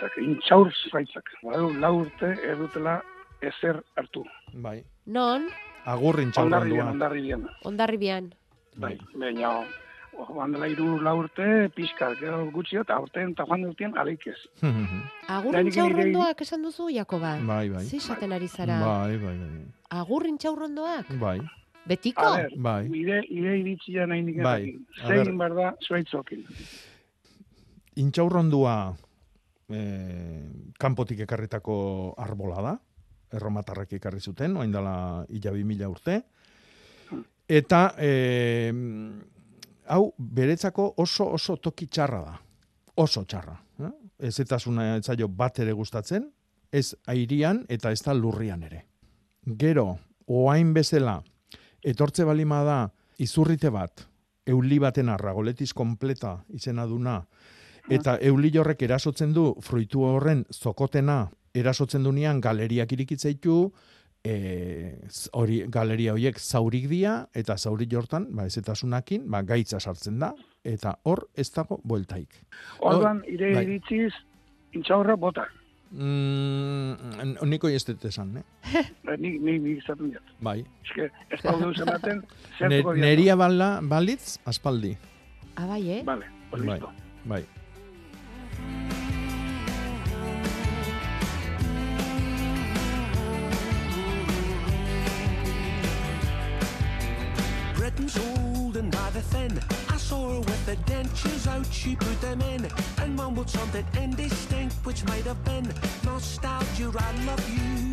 Zuaitzak, intxaur zuaitzak. Badu, lau urte erdutela ezer hartu. Bai. Non, Agurrin Ondarribian, txaurrandua. ondarribian. ondarribian. Bai, baina, bandela iru lau urte, pixka, gero gutxi eta aurten eta joan dutien aleik ez. Agurrin Nahi txaurrondoak esan duzu, Jakoba? Bai, bai. Zi esaten ari zara? Bai, bai, bai. Agurrin txaurrondoak? Bai, Betiko? A ber, bai. ire, ire iritzia nahi nik Bai, ber. Zein behar da zuaitzokin. Intxaurrondua eh, kanpotik ekarritako arbola da. Erromatarrak ekarri zuten, oain dela ila bi mila urte. Eta eh, hau beretzako oso oso toki txarra da. Oso txarra. Eh? Ez eta zuna ez zaio bat ere gustatzen, ez airian eta ez da lurrian ere. Gero, oain bezala, etortze balima da izurrite bat, euli baten arragoletiz kompleta izena duna, eta euli horrek erasotzen du fruitu horren zokotena erasotzen dunean galeriak irikitzeitu, e, hori galeria horiek zaurik dia eta zauri jortan, ba ezetasunakin, ba gaitza sartzen da eta hor ez dago bueltaik. Orduan, ire bai. iritziz, intxaurra bota. Mm, niko ez dut esan, eh? Eh, Nik, nik, nik izaten diat. Bai. Eske, ez da duz ematen, Ne, zertuko neria bala, balitz, aspaldi. Ah, bai, eh? Vale, Bai, listo. bai. The thin. I saw her with the dentures out, she put them in and mumbled something indistinct, which might have been nostalgia. I love you.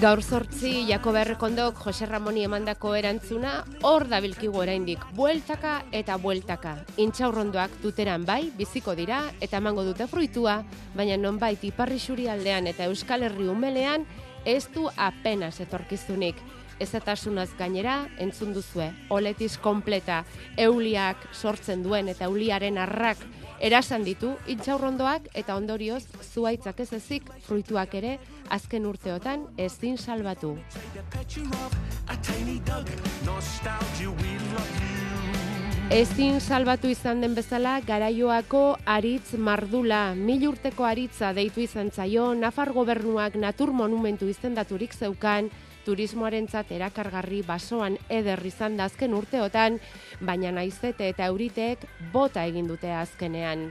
Gaur zortzi, Jakoba Errekondok Jose Ramoni emandako erantzuna, hor dabilkigu oraindik bueltaka eta bueltaka. Intxaurrondoak duteran bai, biziko dira, eta emango dute fruitua, baina nonbait iparri aldean eta Euskal Herri umelean, ez du apenas etorkizunik. Ezatasunaz gainera, entzun duzue, oletiz kompleta, euliak sortzen duen eta euliaren arrak erasan ditu intxaurrondoak eta ondorioz zuaitzak ez ezik fruituak ere azken urteotan ezin salbatu. Ezin salbatu izan den bezala garaioako aritz mardula, mil urteko aritza deitu izan zaio, Nafar gobernuak natur monumentu izendaturik zeukan, turismoarentzat erakargarri basoan eder izan da azken urteotan, baina naizete eta euriteek bota egin dute azkenean.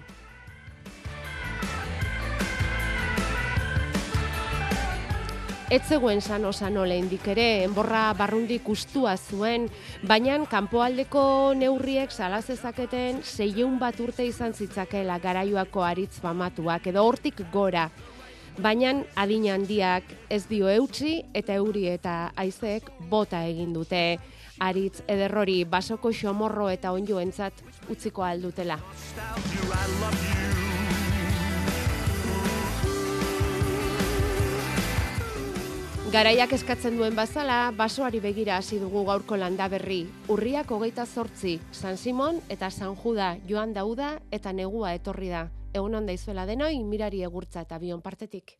Ez zegoen sano sano lehendik ere, enborra barrundik ustua zuen, baina kanpoaldeko neurriek salazezaketen seieun bat urte izan zitzakela garaioako aritz famatuak, edo hortik gora. Baina adin handiak ez dio eutxi eta euri eta aizeek bota egin dute. Aritz ederrori basoko xomorro eta onjoentzat utziko aldutela. Garaiak eskatzen duen bazala, basoari begira hasi dugu gaurko landa berri. Urriak hogeita zortzi, San Simon eta San Juda joan dauda eta negua etorri da. Egun onda izuela denoi, mirari egurtza eta bion partetik.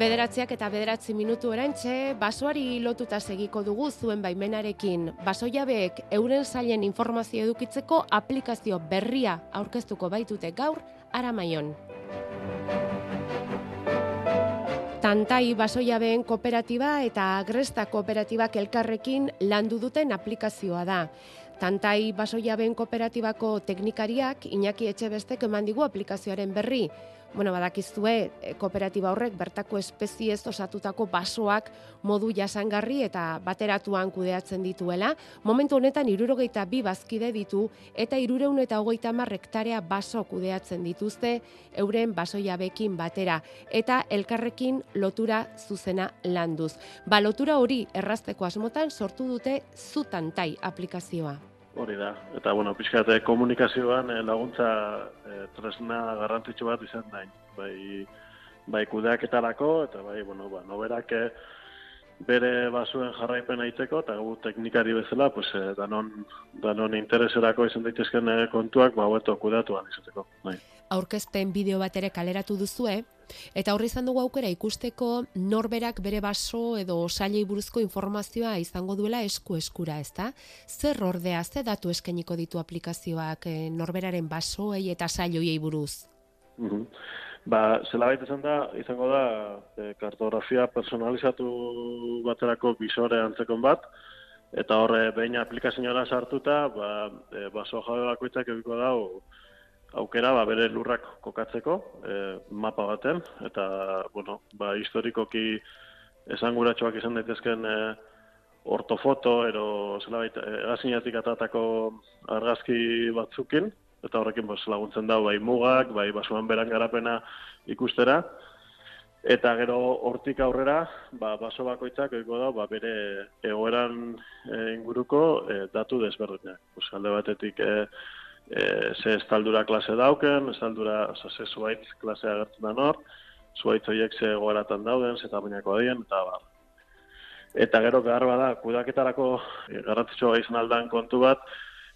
Bederatziak eta bederatzi minutu erantxe, basoari lotuta segiko dugu zuen baimenarekin. Basojabeek euren zailen informazio edukitzeko aplikazio berria aurkeztuko baitute gaur aramaion. Tantai basoiabeen kooperatiba eta agresta kooperatibak elkarrekin landu duten aplikazioa da. Tantai basoiabeen kooperatibako teknikariak Iñaki Etxebestek eman digu aplikazioaren berri. Bueno, badakizue, e, kooperatiba horrek bertako espeziez osatutako basoak modu jasangarri eta bateratuan kudeatzen dituela. Momentu honetan irurogeita bi bazkide ditu eta irureun eta hogeita marrektarea baso kudeatzen dituzte euren basoiabekin batera eta elkarrekin lotura zuzena landuz. Ba, lotura hori errazteko asmotan sortu dute zutantai aplikazioa. Hori da. Eta, bueno, pixkate komunikazioan eh, laguntza eh, tresna garrantzitsu bat izan da. Bai, bai kudeaketarako, eta bai, bueno, ba, noberak eh, bere basuen jarraipen aiteko, eta gu teknikari bezala, pues, eh, danon, danon intereserako izan daitezken eh, kontuak, ba, hueto kudeatuan izateko. Bai. Aurkezpen bideo bat ere kaleratu duzue, Eta horri izan dugu aukera ikusteko norberak bere baso edo sailei buruzko informazioa izango duela esku eskura, ezta? Zer ordea, ze datu eskainiko ditu aplikazioak eh, norberaren basoei eta sailoiei buruz? Mhm. Ba, zela baita izan da, izango da, e, kartografia personalizatu baterako bisore antzekon bat, eta horre behin aplikazioa sartuta, ba, e, baso jabe bakoitzak egiko dau, aukera ba, bere lurrak kokatzeko e, mapa baten, eta, bueno, ba, historikoki esanguratsuak izan daitezken e, ortofoto, ero, zela baita, egazinatik atatako argazki batzukin, eta horrekin bos, laguntzen da, bai mugak, bai basuan beran garapena ikustera, eta gero hortik aurrera, ba, baso bakoitzak egingo da, ba, bere egoeran e, inguruko e, datu desberdinak. Alde batetik, e, e, ze estaldura klase dauken, estaldura, oza, ze zuaitz klase agertzen da nor, zuaitz horiek ze goeratan dauden, ze tamainako adien, eta bar. Eta gero behar bada, kudaketarako e, garrantzitsua izan aldan kontu bat,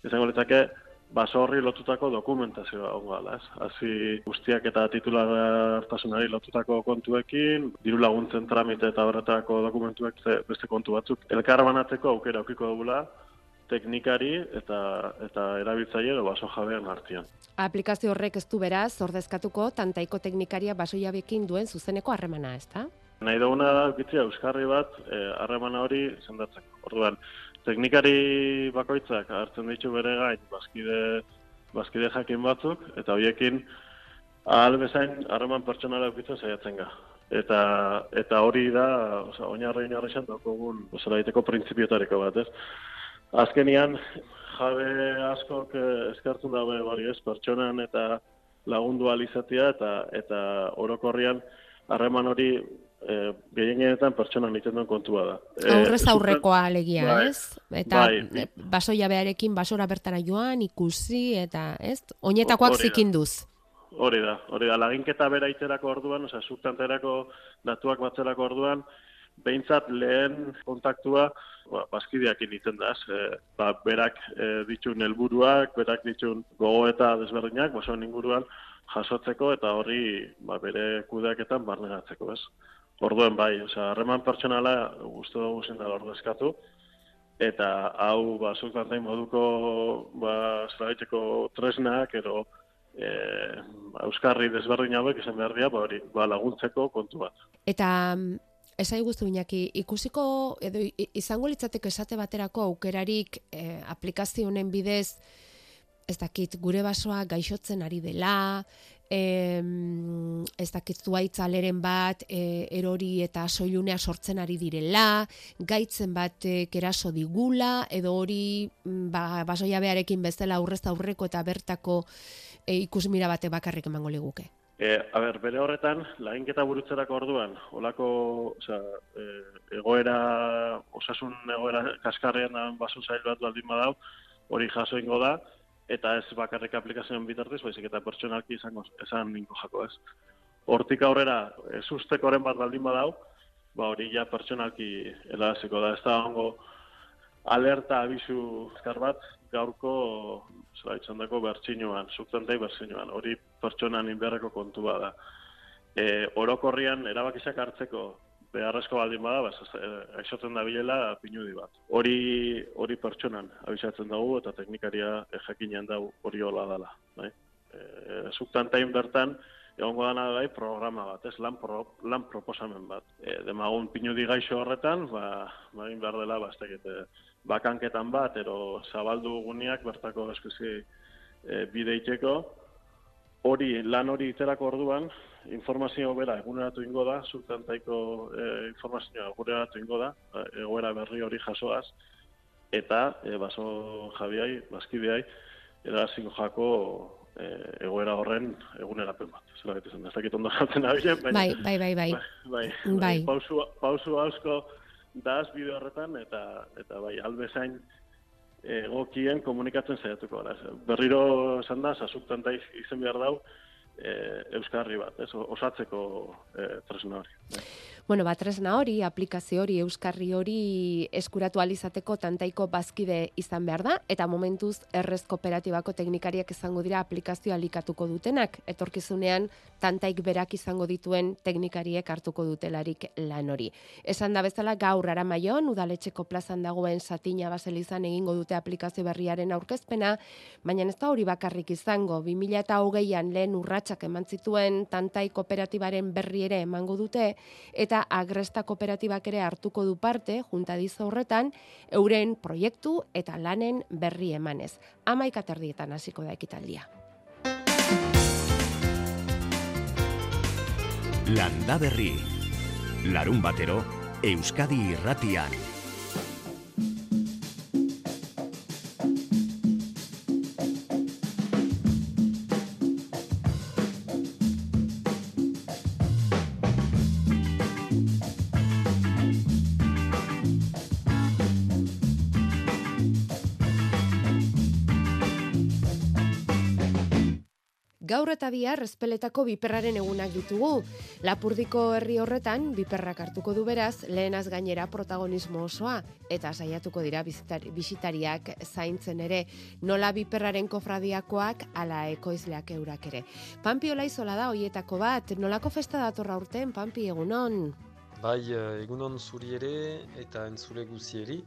izango litzake, baso horri lotutako dokumentazioa ongo ez? Hazi guztiak eta titulartasunari lotutako kontuekin, diru laguntzen tramite eta horretako dokumentuek beste kontu batzuk. Elkar banatzeko aukera aukiko dugula, teknikari eta eta erabiltzaile edo baso jabean artean. Aplikazio horrek ez du beraz ordezkatuko tantaiko teknikaria basoiabekin duen zuzeneko harremana, ezta? Nahi duguna da ukitzia euskarri bat eh, harremana hori sendatzeko. Orduan, teknikari bakoitzak hartzen ditu bere gain bazkide bazkide jakin batzuk eta hoiekin ahal bezain harreman pertsonala ukitzen saiatzen ga. Eta eta hori da, osea, oinarri oinarri izan daukogun, osea, daiteko printzipiotariko bat, ez? Azkenian, jabe askok eh, eskartzen dabe bari ez, pertsonan eta lagundu alizatia eta eta orokorrian harreman hori e, gehienetan pertsonan egiten duen kontua da. E, Aurrez aurrekoa alegia, bai, ez? Eta bai. baso jabearekin basora bertara joan, ikusi, eta ez? Oinetakoak zikinduz. Hori da, hori da, laginketa bera iterako orduan, osea, subtanterako datuak batzerako orduan, behintzat lehen kontaktua ba, bazkideak egiten da, e, ba, berak e, ditun helburuak, berak ditun gogo eta desberdinak, basoan inguruan jasotzeko eta horri ba, bere kudeaketan barnegatzeko, ez. Orduen bai, osea, harreman pertsonala guztu dugu zen da ordezkatu, eta hau ba, zultantain moduko ba, zeraiteko tresnak, ero e, euskarri desberdin hauek izan behar dira, ba, hori, ba, laguntzeko kontu bat. Eta esai guztu inaki, ikusiko edo izango litzateke esate baterako aukerarik eh, aplikazio honen bidez ez dakit gure basoa gaixotzen ari dela, em, ez dakit zuaitzaleren bat e, erori eta soilunea sortzen ari direla, gaitzen bat eraso digula, edo hori mm, ba, basoiabearekin bezala aurrez aurreko eta bertako e, ikusmira bate bakarrik emango liguke. E, a ber, bere horretan, laginketa burutzerako orduan, olako, osea, e, egoera, osasun egoera kaskarrean basun zail bat baldin badau, hori jaso ingo da, eta ez bakarrik aplikazioen bitartez, baizik eta pertsonalki izango, esan ninko jako ez. Hortik aurrera, ez ustekoren bat baldin badau, ba hori ja pertsonalki helaziko da, ez da hongo alerta abisu azkar bat gaurko zela itxandako bertxinuan, subtantai bertxinuan, hori pertsonan inberreko kontu da. E, orokorrian erabakizak hartzeko beharrezko baldin bada, bas, aixotzen da bilela pinudi bat. Hori hori pertsonan abisatzen dugu eta teknikaria e, jakinean da hori hola dala. Bai? E, subtantain bertan, egongo dana bai programa bat, ez lan, pro, lan proposamen bat. E, demagun pinudi gaixo horretan, ba, ba egin behar dela, ba, e, bakanketan bat, ero zabaldu guneak bertako eskuzi e, bide iteko, hori, lan hori iterako orduan, informazio bera eguneratu ingo da, zurtantaiko e, informazioa eguneratu ingo da, e, egoera berri hori jasoaz, eta e, baso jabiai, bazkideai, erazingo jako e, egoera horren egunerapen bat. Zela bete zen, ez dakit ondo jatzen abilen, baina... Bai, bai, bai, bai. bai, Bai. bai. Pausu, pausu hausko daz bideo horretan, eta, eta bai, albezain egokien komunikatzen saiatuko gara. Berriro esan da, sasuktan da izen behar dau, e, Euskarri bat, ez, osatzeko e, tresna hori. Bueno, ba, tresna hori, aplikazio hori, euskarri hori eskuratu alizateko tantaiko bazkide izan behar da, eta momentuz errez kooperatibako teknikariak izango dira aplikazioa alikatuko dutenak, etorkizunean tantaik berak izango dituen teknikariek hartuko dutelarik lan hori. Esan da bezala gaur aramaion, udaletxeko plazan dagoen satina baselizan egingo dute aplikazio berriaren aurkezpena, baina ez da hori bakarrik izango, 2008an lehen urratsak eman zituen tantai kooperatibaren berri ere emango dute, eta agresta kooperatibak ere hartuko du parte, juntadizo horretan, euren proiektu eta lanen berri emanez. Amaik aterdietan hasiko da ekitaldia. Landa berri. Larun batero, Euskadi irratian. Gaur eta bihar espeletako biperraren egunak ditugu. Lapurdiko herri horretan biperrak hartuko du beraz lehenaz gainera protagonismo osoa eta saiatuko dira bisitariak zaintzen ere nola biperraren kofradiakoak ala ekoizleak eurak ere. Pampi Olaizola da hoietako bat, nolako festa datorra urten, Pampi egunon? Bai, eh, egunon zuri ere eta entzule guzieri.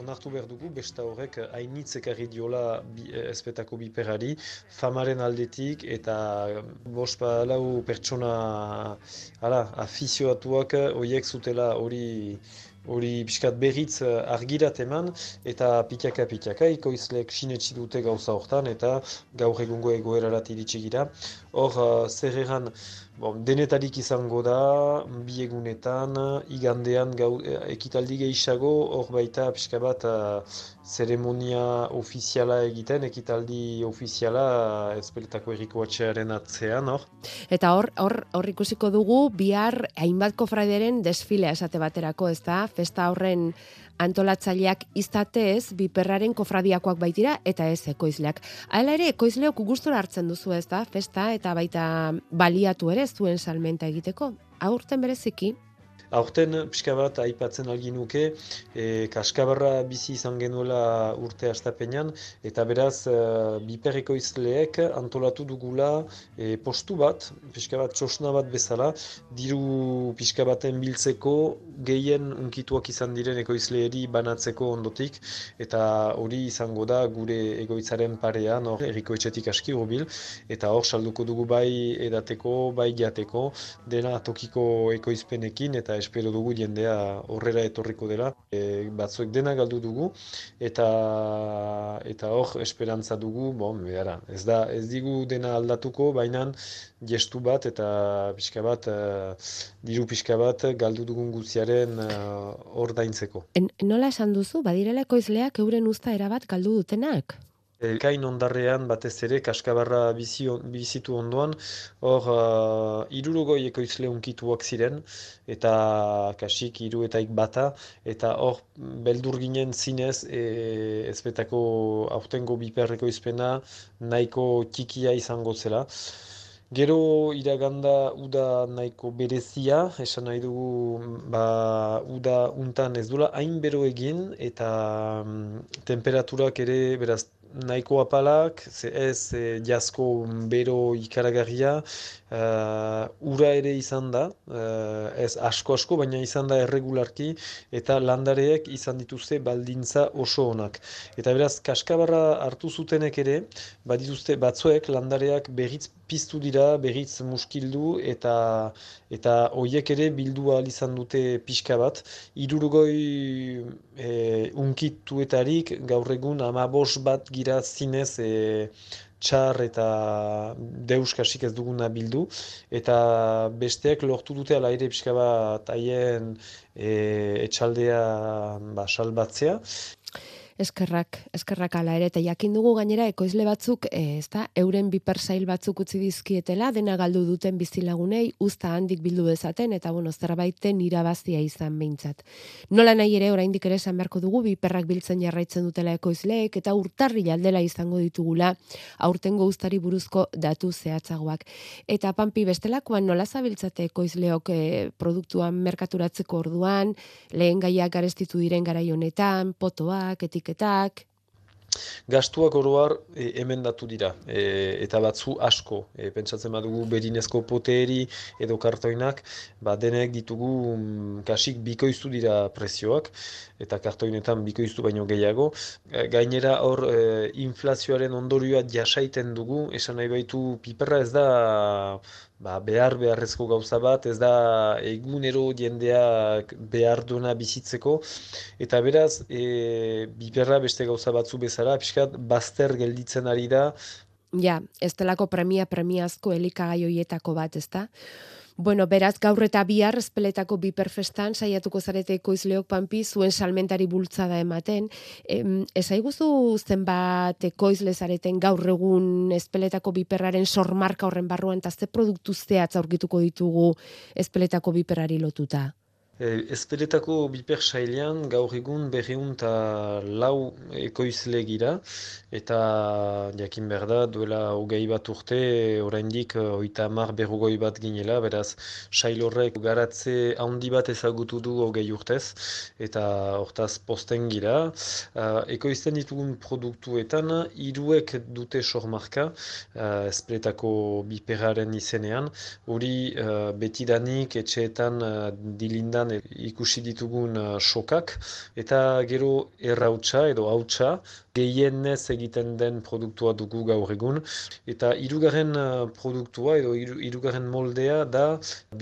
Onartu behar dugu, besta horrek hainitz ekarri diola bi, eh, espetako biperari, famaren aldetik eta bospa lau pertsona ala, afizioatuak horiek zutela hori hori pixkat berriz eh, argirat eman eta pitaka ikoizleek sinetsi dute gauza hortan eta gaur egungo egoerarat iritsi gira. Hor, eh, zer Bon, denetarik izango da, bi egunetan, igandean gau, eh, ekitaldi gehiago, hor baita pixka bat eh, zeremonia ofiziala egiten, ekitaldi ofiziala eh, ezpeletako erriko atxearen atzean, hor. Eta hor, hor, hor ikusiko dugu bihar hainbat kofraderen desfilea esate baterako, ez da? Festa horren antolatzaileak izatez, biperraren kofradiakoak baitira eta ez ekoizleak. Hala ere, ekoizleok gustora hartzen duzu ez da, festa eta baita baliatu ere zuen salmenta egiteko. Aurten bereziki, Aurten pixka bat aipatzen algin nuke, e, kaskabarra bizi izan genuela urte astapenean, eta beraz e, biperreko izleek antolatu dugula e, postu bat, pixka bat txosna bat bezala, diru pixka baten biltzeko gehien unkituak izan diren ekoizleeri banatzeko ondotik, eta hori izango da gure egoitzaren parean, hor, erriko etxetik aski hurbil, eta hor salduko dugu bai edateko, bai jateko, dena tokiko ekoizpenekin, eta espero dugu jendea horrera etorriko dela. E, batzuek dena galdu dugu eta eta hor esperantza dugu, bon, behara, ez da ez digu dena aldatuko, baina gestu bat eta pixka bat uh, diru pixka bat galdu dugun guztiaren uh, ordaintzeko. en, nola esan duzu, badirela ekoizleak euren usta erabat galdu dutenak? Elkain ondarrean batez ere kaskabarra bizi, bizitu ondoan, hor uh, irurogoi ekoizle unkituak ziren, eta kasik iru eta bata, eta hor beldur ginen zinez e, ezbetako aurtengo biperreko izpena nahiko txikia izango zela. Gero iraganda uda nahiko berezia, esan nahi dugu ba, uda untan ez dula hain bero egin eta mm, temperaturak ere beraz nahiko apalak, ze ez e, jasko bero ikaragarria, uh, ura ere izan da, uh, ez asko-asko, baina izan da erregularki, eta landareek izan dituzte baldintza oso onak. Eta beraz, kaskabarra hartu zutenek ere, badituzte batzuek landareak berriz piztu dira, berriz muskildu, eta eta hoiek ere bildu ahal izan dute pixka bat. Irurgoi e, unkituetarik gaur egun amabos bat gira zinez e, txar eta deuskasik ez duguna bildu, eta besteak lortu dute ala ere pixka bat haien e, etxaldea ba, salbatzea, Eskerrak, eskerrak ala ere, eta jakin dugu gainera ekoizle batzuk, e, ez da, euren bipersail batzuk utzi dizkietela, dena galdu duten bizilagunei, usta handik bildu dezaten, eta bueno, zerbaiten irabazia izan behintzat. Nola nahi ere, oraindik ere esan beharko dugu, biperrak biltzen jarraitzen dutela ekoizleek, eta urtarri aldela izango ditugula, aurtengo ustari buruzko datu zehatzagoak. Eta panpi bestelakoan nola zabiltzate ekoizleok e, produktuan merkaturatzeko orduan, lehen gaiak garestitu diren garai honetan, potoak, etik etiketak. Gastuak oroar e, emendatu dira, e, eta batzu asko. E, pentsatzen badugu berinezko poteri edo kartoinak, ba, denek ditugu mm, kasik bikoiztu dira prezioak, eta kartoinetan bikoiztu baino gehiago. E, gainera hor e, inflazioaren ondorioa jasaiten dugu, esan nahi baitu piperra ez da ba, behar beharrezko gauza bat, ez da egunero jendeak behar duena bizitzeko, eta beraz, e, biperra beste gauza batzu bezala, pixkat, bazter gelditzen ari da. Ja, ez delako premia premiazko elikagai hoietako bat, ez da? Bueno, beraz, gaur eta bihar espeletako biperfestan saiatuko zarete ekoizleok panpi zuen salmentari bultzada ematen. Em, ez aiguzu zenbat ekoizle zareten gaur egun espeletako biperraren sormarka horren barruan, eta ze produktu zehatz aurkituko ditugu espeletako biperrari lotuta? E, Ezpeletako biper sailean gaur egun berriun eta lau ekoizle gira eta jakin behar da duela hogei bat urte oraindik oita mar berrugoi bat ginela beraz sail horrek garatze handi bat ezagutu du hogei urtez eta hortaz posten gira. Uh, ekoizten ditugun produktuetan iruek dute sormarka uh, ezpeletako biperaren izenean. Hori uh, betidanik etxeetan uh, dilindan ikusi ditugun uh, sokak, eta gero errautsa edo hautsa, gehienez egiten den produktua dugu gaur egun. Eta hirugarren uh, produktua edo hirugarren moldea da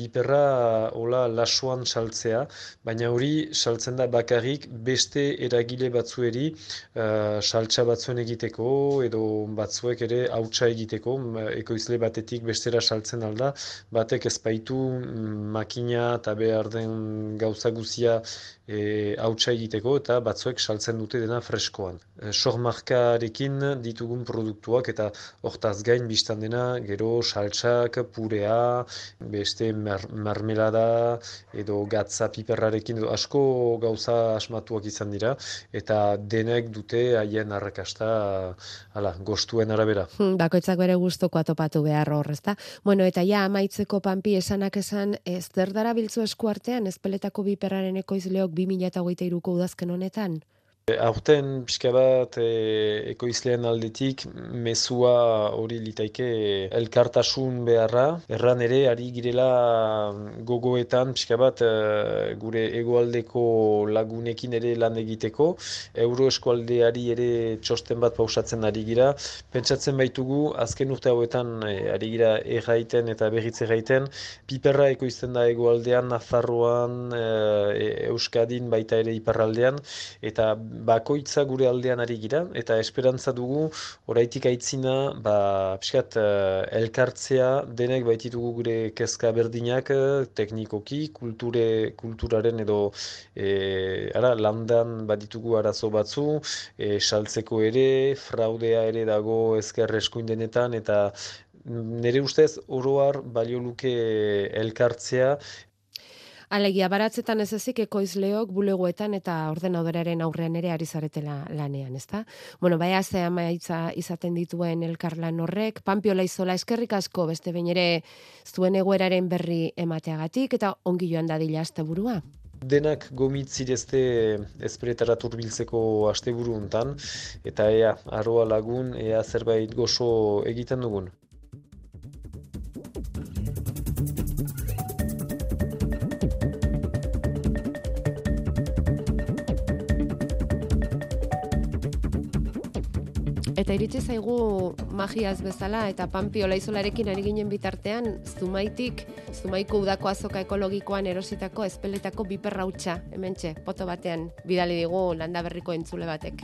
biperra uh, hola lasuan saltzea, baina hori saltzen da bakarrik beste eragile batzueri uh, saltsa batzuen egiteko edo batzuek ere hautsa egiteko, ekoizle batetik bestera saltzen alda, batek ezpaitu mm, makina eta behar den gauza guzia e, hautsa egiteko eta batzuek saltzen dute dena freskoan. E, Sormarkarekin ditugun produktuak eta hortaz gain biztan dena gero saltsak, purea, beste mar marmelada edo gatza piperrarekin edo asko gauza asmatuak izan dira eta denek dute haien arrakasta ala, gostuen arabera. Hmm, bakoitzak bere gustoko atopatu behar hor, ezta? Bueno, eta ja amaitzeko panpi esanak esan ez derdara biltzu eskuartean ezpeletako biperraren ekoizleok 2008ko udazken honetan? Aurten pixka bat e, ekoizlean aldetik mezua hori litaike elkartasun beharra. Erran ere, ari girela gogoetan pixka bat e, gure egoaldeko lagunekin ere lan egiteko. Euro eskualdeari ere txosten bat pausatzen ari gira. Pentsatzen baitugu, azken urte hauetan e, ari gira erraiten eta berriz erraiten. Piperra ekoizten da egoaldean, Nafarroan, e, Euskadin baita ere iparraldean. Eta bakoitza gure aldean ari gira, eta esperantza dugu, oraitik aitzina, ba, piskat, uh, elkartzea denek baititugu gure kezka berdinak, eh, teknikoki, kulture, kulturaren edo e, ara, landan baditugu arazo batzu, e, saltzeko ere, fraudea ere dago ezker eskuindenetan, eta nire ustez oroar balio luke elkartzea Alegia, baratzetan ez ezik ekoizleok bulegoetan eta ordenadoraren aurrean ere ari zaretela lanean, ezta? Bueno, baina ze amaitza izaten dituen elkarlan horrek, panpiola izola eskerrik asko beste bain ere zuen egoeraren berri emateagatik eta ongi joan dadila azte burua. Denak gomitzirezte ezperetara turbiltzeko asteburu hontan eta ea, aroa lagun, ea zerbait gozo egiten dugun. Eta iritsi zaigu magiaz bezala eta panpi olaizolarekin ari ginen bitartean zumaitik, zumaiko udako azoka ekologikoan erositako espeletako biperrautxa, hementxe, poto batean bidali digu landa berriko entzule batek.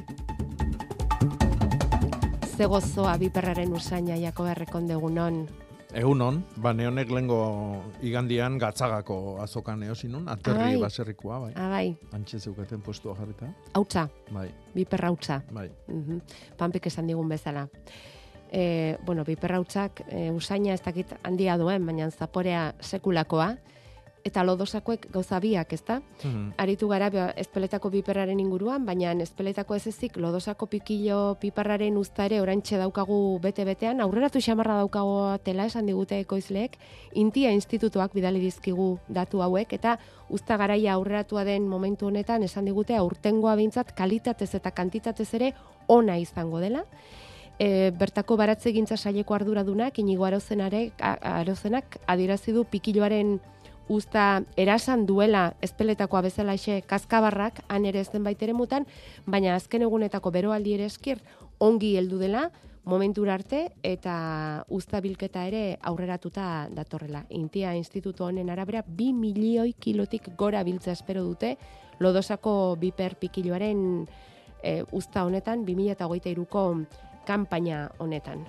Ze gozoa biperraren usaina jako errekondegunon. Egun hon, ba neonek lengo igandian gatzagako azokan eosinun, aterri Ai. baserrikoa, bai. Ah, bai, Antxe zeukaten postua jarrita. hautsa, Bai, biperra hautsa. bai. Mhm. Panpik esan digun bezala. E, bueno, biperrautzak e, usaina ez dakit handia duen, baina zaporea sekulakoa, eta lodosakoek gauza biak, ezta? Mhm. Aritu gara ba, ezpeletako piperraren inguruan, baina ezpeletako ez ezik lodosako pikillo piperraren uzta ere orantxe daukagu bete-betean, aurreratu xamarra daukago tela esan digute ekoizleek, intia institutuak bidali dizkigu datu hauek, eta uzta garaia aurreratua den momentu honetan esan digute aurtengoa behintzat kalitatez eta kantitatez ere ona izango dela. E, bertako baratze gintza saileko arduradunak, inigo arozenare, a- arozenak adierazi du pikilloaren usta erasan duela ezpeletakoa bezalaxe kaskabarrak han ere zenbait ere mutan, baina azken egunetako beroaldi ere eskier ongi heldu dela momentura arte eta usta bilketa ere aurreratuta datorrela. Intia institutu honen arabera 2 milioi kilotik gora biltza espero dute lodosako biper pikiloaren e, usta honetan 2023ko kanpaina honetan.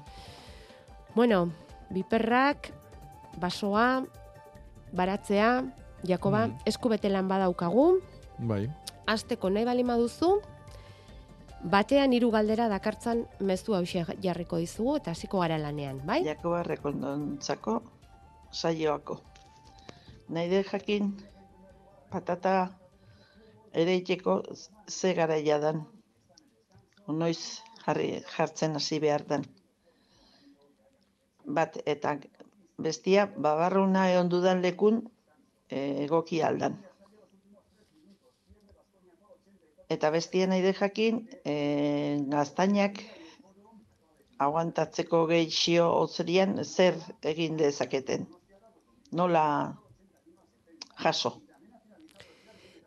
Bueno, biperrak, basoa, baratzea, Jakoba, Mhm. eskubete lan badaukagu, Bai. asteko nahi bali maduzu, batean hiru galdera dakartzan mezu hause jarriko dizugu eta hasiko gara lanean, bai? Jakoba rekondontzako saioako. Nahi dut jakin patata ereiteko ze garaia dan. Onoiz jarri, jartzen hasi behar dan. Bat, eta bestia, babarruna egon dudan lekun eh, egoki aldan. Eta bestia nahi jakin, eh, gaztainak aguantatzeko gehixio hotzerian zer egin dezaketen. Nola jaso.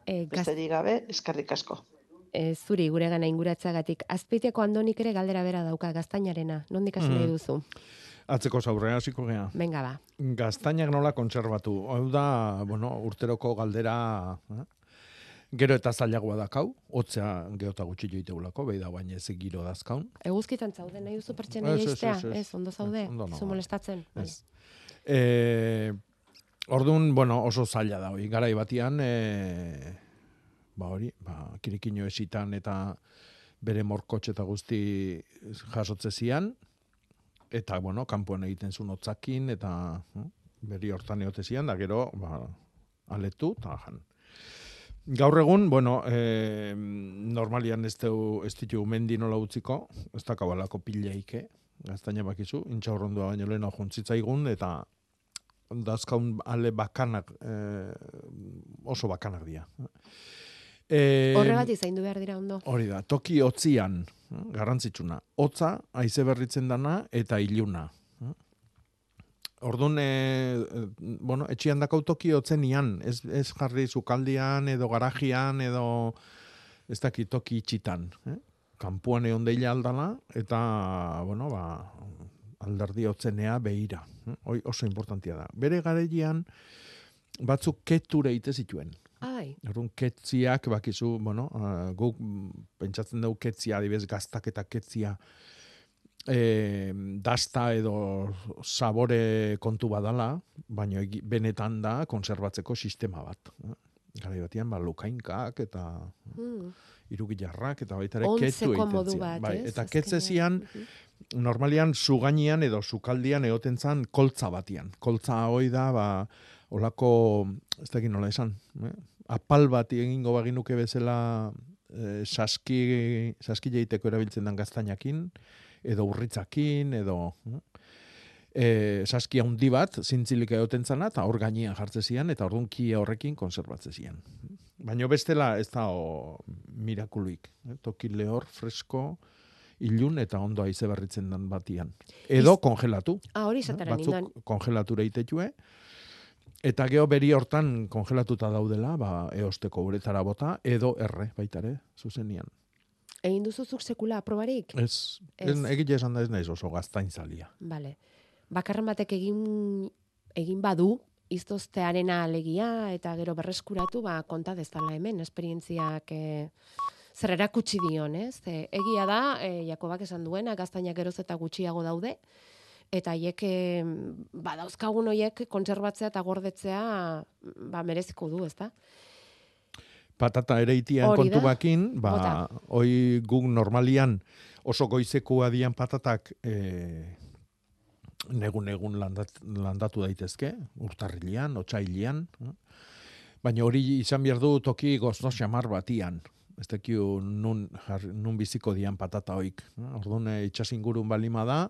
E, gaz, Besterik gabe, eskarrik asko. e, zuri gure gana inguratzagatik. Azpeiteko andonik ere galdera bera dauka gaztainarena. Nondik hasi nahi Mhm. duzu? Atzeko zaurrea hasiko gea. Venga ba. Gaztainak nola kontserbatu. Hau da, bueno, urteroko galdera... Eh? Gero eta zailagoa dakau, hotzea geota gutxi joiteulako, behi da baina ez giro dazkaun. Eguzkitan zaude nahi duzu pertsena Ez, ez, jaistea? ez, ez. Ez, ondo zaude? Ondo nago. Zu molestatzen? Bai. Ez. E, orduan, bueno, oso zaila da hori. Garai batian, e, ba hori, ba, kirikino esitan eta bere morkotxe eta guzti jasotze zian, eta, bueno, kanpoan egiten zuen hotzakin, eta eh, beri hortan egote zian, da gero, ba, aletu, eta jan. Gaur egun, bueno, e, normalian ez, deu, ez ditu mendi nola utziko, ez da kabalako pileike, gaztaina bakizu, intxaurrondua baino lehen juntzitza eta dazkaun ale bakanak, e, oso bakanak dira. E, Horregatik zaindu behar dira ondo. Hori da, toki hotzian, eh, garrantzitsuna. Hotza, haize berritzen dana, eta iluna. eh. Orduan, e, bueno, etxian dakau toki hotzen ian, ez, ez jarri sukaldian, edo garajian, edo ez daki toki itxitan. Eh? Kampuan egon deila aldala, eta, bueno, ba, alderdi hotzenea behira. Eh? Hoi oso importantia da. Bere garaian, batzuk keture ite zituen. Ai, Orduan ketziak bakizu, bueno, uh, guk mm, pentsatzen dugu ketzia, adibez gaztak eta ketzia e, dasta edo sabore kontu badala, baina benetan da konserbatzeko sistema bat. eh. Garai batean, ba, lukainkak eta hmm. irugilarrak eta baita ere ketzu egiten Bai, eta ketzezian, Mhm. normalian zugainean edo sukaldian egoten zan koltza batian. Koltza hoi da, ba, olako, ez dakit nola esan, eh? apal bat egingo baginuke bezala eh, saski, saski jeiteko erabiltzen den gaztainakin, edo urritzakin, edo... eh? E, saski handi bat, zintzilik egoten zana, eta hor gainean jartze zian, eta orduan kia horrekin konserbatze zian. Baina bestela ez da o, mirakuluik. Eh? Toki lehor, fresko, ilun eta ondo haize berritzen den batian. Edo Iz- kongelatu. Ah, hori eh? zatera Batzuk ninduan. kongelatura itetue. Eta geho beri hortan kongelatuta daudela, ba, eosteko uretara bota, edo erre, baitare, zuzenian. Egin duzuzuk sekula aprobarik? Ez, ez. Egile esan da ez naiz oso gaztainzalia. Bale. Bakarren batek egin egin badu, iztoztearena alegia eta gero berreskuratu, ba, konta dezala hemen, esperientziak e, zer erakutsi dion, ez? E, egia da, e, Jakobak esan duena, gaztainak geroz eta gutxiago daude, eta haiek e, ba, dauzkagun hoiek kontserbatzea eta gordetzea ba, mereziko du, ezta? patata ere itian kontu bakin, ba, Bota. hoi guk normalian oso goizeko adian patatak e, negun-negun landat, landatu daitezke, urtarrilean, otxailian, eh? baina hori izan behar du toki gozno xamar batian, ez tekiu nun, jar, nun biziko dian patata hoik. eh? Orduan e, itxasingurun balima da,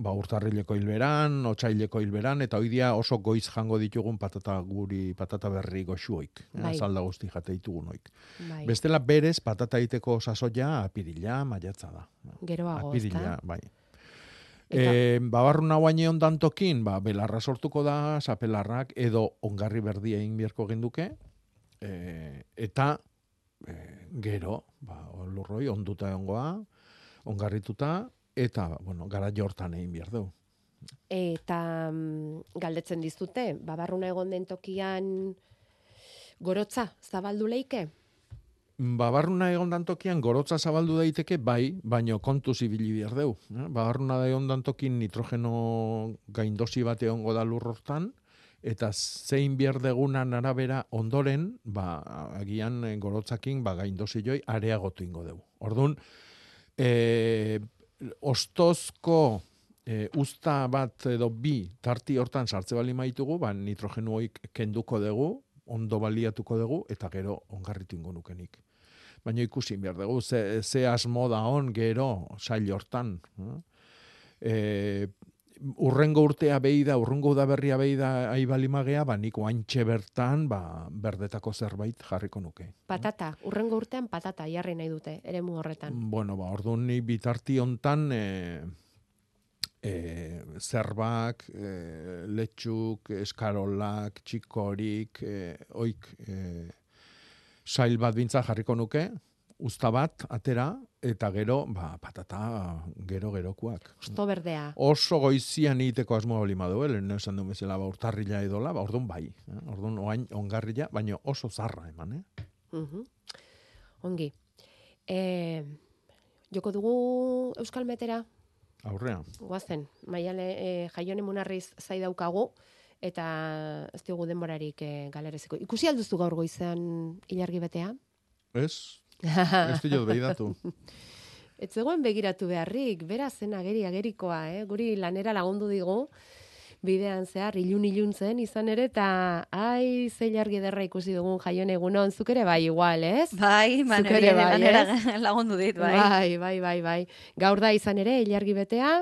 ba, urtarrileko hilberan, otxaileko hilberan, eta hoi dia oso goiz jango ditugun patata guri, patata berri goxuoik. Eh? Bai. Zalda guzti jate ditugun hoik. Bai. Bestela berez patata iteko sasoia apirila, maiatza da. Geroago, apirila, bai. Eta- E, babarruna guaine ondan tokin, ba, belarra sortuko da, sapelarrak, edo ongarri berdia egin biharko genduke, e, eta e, gero, ba, lurroi, onduta egongoa, ongarrituta, eta, bueno, gara jortan egin behar du. Eta mm, galdetzen dizute, babarruna egon den tokian gorotza zabaldu leike? Babarruna egon tokian gorotza zabaldu daiteke, bai, baino kontu zibili behar deu. Eh? Babarruna da egon tokin nitrogeno gaindosi bat egongo da lur hortan, eta zein behar degunan arabera ondoren, ba, agian eh, gorotzakin ba, gaindosi joi areagotu ingo dugu. Orduan, e, ostozko e, usta bat edo bi tarti hortan sartze bali maitugu, ba, nitrogenu hoik kenduko dugu, ondo baliatuko dugu, eta gero ongarritu ingo nukenik. Baina ikusi behar dugu, ze, ze asmo da on gero sail hortan. eh? E, urrengo urtea behi da, urrengo udaberria behi da aibalimagea, ba nik oantxe bertan, ba, berdetako zerbait jarriko nuke. Patata, urrengo urtean patata jarri nahi dute, eremu horretan. Bueno, ba, orduan ni bitarti hontan e, e, zerbak, e, letxuk, eskarolak, txikorik, e, oik e, sail bat bintza jarriko nuke, usta bat, atera, eta gero, ba, patata, gero gerokuak. Osto berdea. Oso goizian egiteko asmoa bali madu, lehen esan du bezala, ba, urtarrila edola, ba, orduan bai, eh? orduan oain ongarrila, baina oso zarra eman, eh? Mhm. Ongi. E, joko dugu Euskal Metera, Aurrean. guazen, maiale e, jaione munarriz zai daukagu, eta ez diogu denborarik e, galereziko. Ikusi alduzu gaur goizean ilargi betea? Ez? Ez dut behidatu. Ez zegoen begiratu beharrik, bera zen ageri agerikoa, eh? guri lanera lagundu digu, bidean zehar, ilun ilun zen izan ere, eta ai, ze jargi ederra ikusi dugun jaion egunon, zuk ere bai igual, ez? Bai, ere bai, lanera lagundu dit, bai. Bai, bai, bai, bai. Gaur da izan ere, ilargi betea,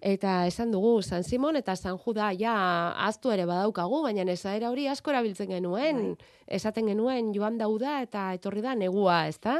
eta esan dugu San Simon eta San Juda ja aztu ere badaukagu, baina esaera hori asko erabiltzen genuen, esaten genuen joan dauda eta etorri da negua, ezta?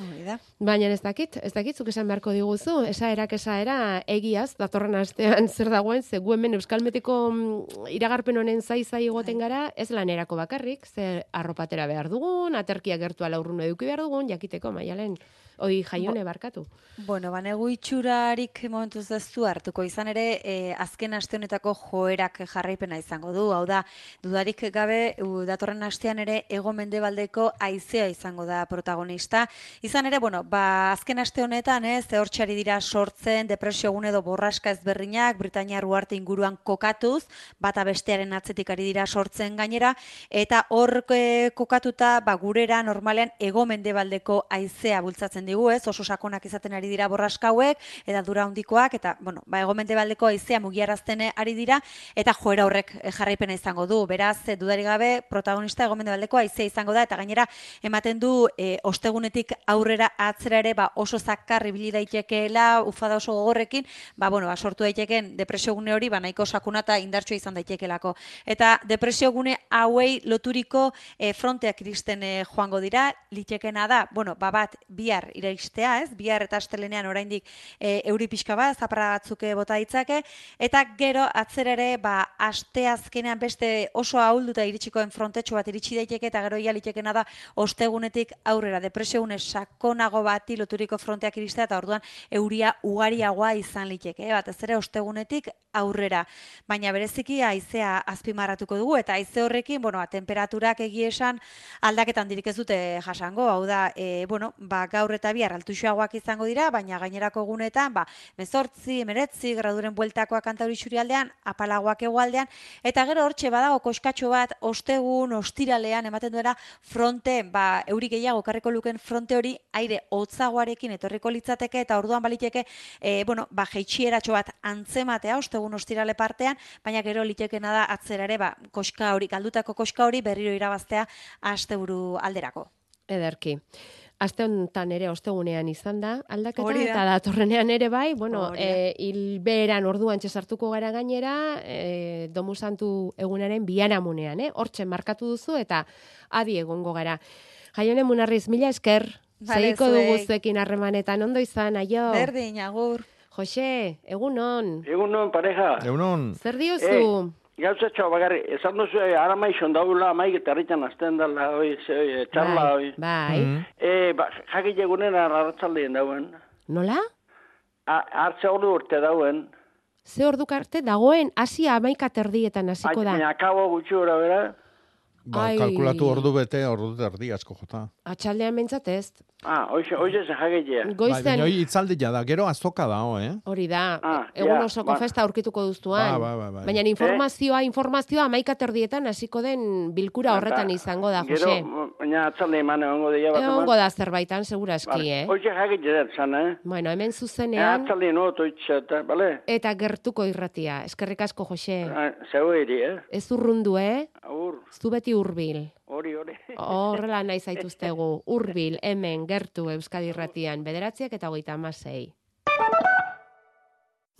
Hori da. Baina ez dakit, ez dakit zuk esan beharko diguzu, esaerak esaera egiaz, datorren astean zer dagoen, ze gu hemen Euskalmetiko mm, iragarpen honen zai zai egoten gara, ez lanerako bakarrik, ze arropatera behar dugun, aterkia gertu ala urrun eduki behar dugun, jakiteko maialen, oi jaione barkatu. Bueno, banegu itxurarik momentuz ez du hartuko izan ere, e, azken aste honetako joerak jarraipena izango du. Hau da, dudarik gabe, u, datorren astean ere ego mendebaldeko haizea izango da protagonista. Izan ere, bueno, ba, azken aste honetan, ez, zehortxari dira sortzen, depresio egun edo borraska ezberdinak, Britainia ruarte inguruan kokatuz, bata bestearen atzetik ari dira sortzen gainera, eta hor e, kokatuta, ba, gurera normalean ego mendebaldeko haizea bultzatzen digu, ez, oso sakonak izaten ari dira borraska hauek, eta dura handikoak, eta, bueno, ba, ego mendebaldeko haizea mugiarazten ari dira, eta joera horrek eh, jarraipena izango du. Beraz, eh, dudarik gabe, protagonista ego mendebaldeko haizea izango da, eta gainera, ematen du, e, ostegunetik aurrera atzera ere, ba, oso zakar ibili daitekeela, ufada oso gogorrekin, ba, bueno, ba, sortu daiteken depresio gune hori, ba, nahiko sakuna eta indartsua izan daitekelako. Eta depresio gune hauei loturiko e, fronteak iristen e, joango dira, litekena da, bueno, ba, bat, bihar iraistea, ez? Bihar eta astelenean oraindik e, euri pixka bat, zaparra batzuk eh, bota ditzake, eta gero atzera ere, ba, aste azkenean beste oso ahulduta iritsikoen frontetxo bat iritsi daiteke, eta gero ia litekena da ostegunetik aurrera, depresione sakonago bati loturiko fronteak iristea, eta orduan euria ugariagoa izan liteke, eh? batez ere ostegunetik aurrera. Baina bereziki haizea azpimarratuko dugu, eta haize horrekin, bueno, ba, temperaturak egie esan aldaketan dirik ez dute jasango, hau da, e, bueno, ba, gaur eta bihar altuxoagoak izango dira, baina gainerako gunetan, ba, mezortzi, emeretzi, graduren bueltakoak kantauri aldean, apalagoak egualdean, eta gero hortxe badago koskatxo bat, ostegun, ostiralean, ematen duera, fronte, ba, euri gehiago karriko luken fronte hori, aire hotzagoarekin etorriko litzateke, eta orduan baliteke, e, bueno, ba, jeitxieratxo bat antzematea, ostegun ostirale partean, baina gero litekena da atzera ere, ba, koska hori, galdutako koska hori berriro irabaztea asteburu alderako. Ederki. Aste honetan ere ostegunean izan da, aldaketa, Hori da. eta datorrenean ere bai, bueno, e, hilberan orduan sartuko gara gainera, e, domu santu egunaren bianamunean, eh? hortxe markatu duzu, eta adi egongo gara. Jaione Munarriz, mila esker, Bale, zeiko dugu zuekin harremanetan, ondo izan, aio. Berdin, agur. Jose, egunon, Egunon, pareja. Eunon, zer diozu? Gauzatxo, bagarri, esan duzu, eh, ara maixon daula, maik eta herritan azten dela, oi, ze, oi, txarla, bai, oi. bai. Mm. E, ba, jakit egunen arratzaldien dauen. Nola? A- Hartze hori urte dauen. Ze orduk arte dagoen, hasi amaika terdietan hasiko da. Baina akabo gutxi gura bera. Ba, Ai. kalkulatu ordu bete, ordu erdi asko jota. Atxaldean bentsat ez. Ah, oixe, oixe ze jakitea. Bai, itzaldia da, gero azoka da, eh? hori da, Ah, egun ja, osoko ba. festa aurkituko duztuan. Ba, ba, ba, bai. Baina informazioa, informazioa amaika terdietan hasiko den bilkura horretan izango da, Gero, Jose. baina atzalde eman egongo dira bat. Egongo da zerbaitan, seguraski, eh? Oixe jakitea dut zan, eh? Bueno, hemen E, zuzenean, atzalde no toitxe, eta, bale? eta gertuko irratia. Eskerrik asko, Jose. Ah, Zeu eh? Ez urrundu, eh? Aur, Zu beti hurbil. hori, hori. Horrela nahi zaituztegu. Hurbil, hemen, gertu Euskadi irratian. Bederatziak eta hogeita amasei.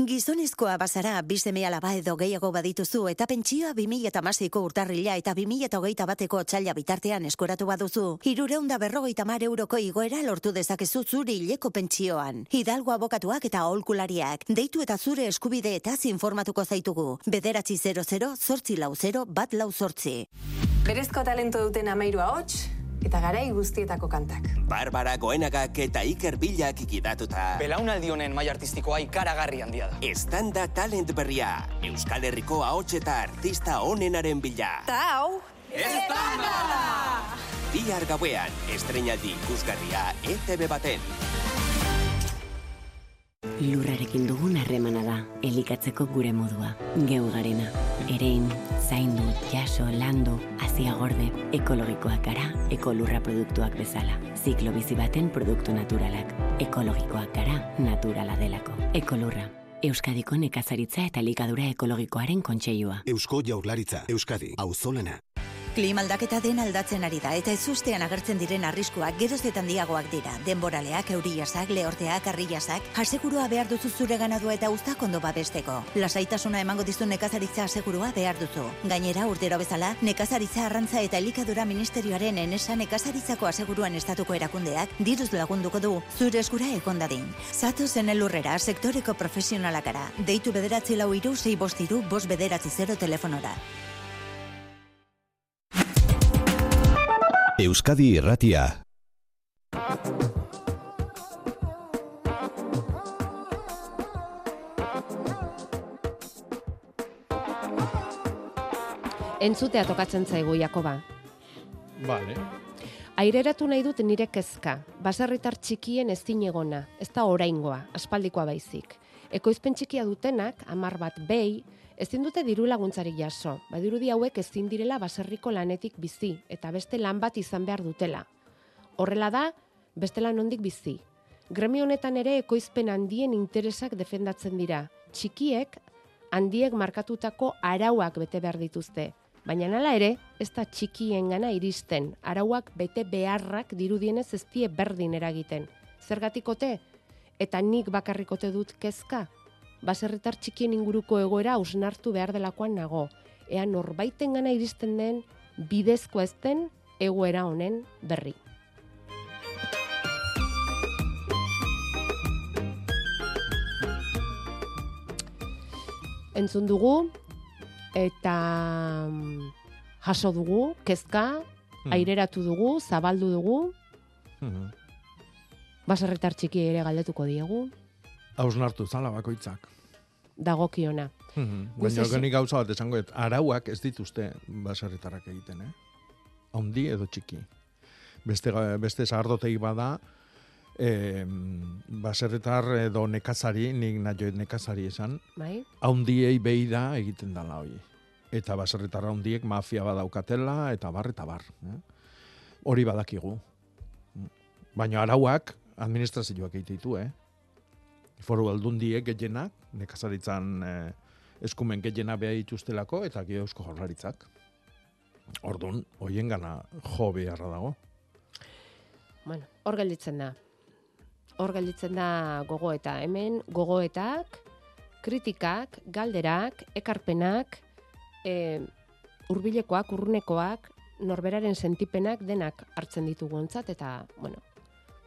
Gizonezkoa bazara, bizeme alaba edo gehiago badituzu eta pentsioa 2008ko urtarrila eta 2008 bateko otxaila bitartean eskoratu baduzu. Irureunda berrogeita mar euroko igoera lortu dezakezu zuri hileko pentsioan. Hidalgo abokatuak eta aholkulariak. Deitu eta zure eskubideetaz informatuko zaitugu. Bederatzi 00 zortzi lau 0 bat lau zortzi. Berezko talento duten amairua hots eta garai guztietako kantak. Barbara Goenagak eta Iker Bilak gidatuta. Belaunaldi honen mai artistikoa ikaragarri handia da. Estanda talent berria. Euskal Herriko ahots eta artista onenaren bila. Ta hau, Bihar gauean, estrenaldi ikusgarria ETV baten. Lurrarekin dugun harremana da, elikatzeko gure modua, geu garena. Erein, zaindu, jaso, landu, hasia gorde, ekologikoak gara, ekolurra produktuak bezala. Ziklo bizi baten produktu naturalak, ekologikoak gara, naturala delako. Ekolurra, Euskadiko nekazaritza eta likadura ekologikoaren kontseilua. Eusko Jaurlaritza, Euskadi, auzolana. Klimaldaketa den aldatzen ari da eta ezustean agertzen diren arriskuak geroz eta dira. Denboraleak, euriasak, lehorteak, arriasak, asegurua behar duzu zure ganadua eta uztak ondo babesteko. Lasaitasuna emango dizu nekazaritza asegurua behar duzu. Gainera, urtero bezala, nekazaritza arrantza eta elikadura ministerioaren enesa nekazaritzako aseguruan estatuko erakundeak diruz lagunduko du zure eskura ekondadin. Zatu zen elurrera, sektoreko profesionalakara. Deitu bederatzi lau iru, sei bostiru, bost bederatzi zero telefonora. Euskadi irratia. Entzutea tokatzen zaigu, Jakoba. Vale. Aireratu nahi dut nire kezka, baserritar txikien ez egona, ez da oraingoa, aspaldikoa baizik. Ekoizpen txikia dutenak, amar bat behi, ezin dute diru laguntzarik jaso, badirudi hauek ezin direla baserriko lanetik bizi, eta beste lan bat izan behar dutela. Horrela da, beste lan ondik bizi. Gremio honetan ere ekoizpen handien interesak defendatzen dira. Txikiek, handiek markatutako arauak bete behar dituzte. Baina nala ere, ez da txikien gana iristen, arauak bete beharrak dirudienez ez die berdin eragiten. Zergatikote? Eta nik bakarrikote dut kezka? baserritar txikien inguruko egoera ausnartu behar delakoan nago, ea norbaitengana iristen den bidezkoa ezten egoera honen berri. Entzun dugu eta mm, jaso dugu, kezka, hmm. aireratu dugu, zabaldu dugu. Hmm. Baserritar txiki ere galdetuko diegu. Hausnartu zala bakoitzak dagokiona. Mhm. Baina ezi- geni gauza bat esango, arauak ez dituzte baserritarrak egiten, eh? Haundi edo txiki. Beste, beste sardotegi bada, eh, baserritar edo nekazari, nik nahi nekazari esan, Bai? haundiei behi da egiten dala hoi. Eta baserritar haundiek mafia badaukatela, eta bar, eta bar. Eh? Hori badakigu. Baina arauak administrazioak egite ditu, eh? Foru aldundiek gehienak, nekazaritzan eh, eskumen gehiena beha dituztelako, eta gero eusko jaurlaritzak. Orduan, hoien gana jo beharra dago. Bueno, hor gelditzen da. Hor gelditzen da gogoeta. Hemen gogoetak, kritikak, galderak, ekarpenak, e, urbilekoak, urrunekoak, norberaren sentipenak denak hartzen ditugu ontzat, eta, bueno,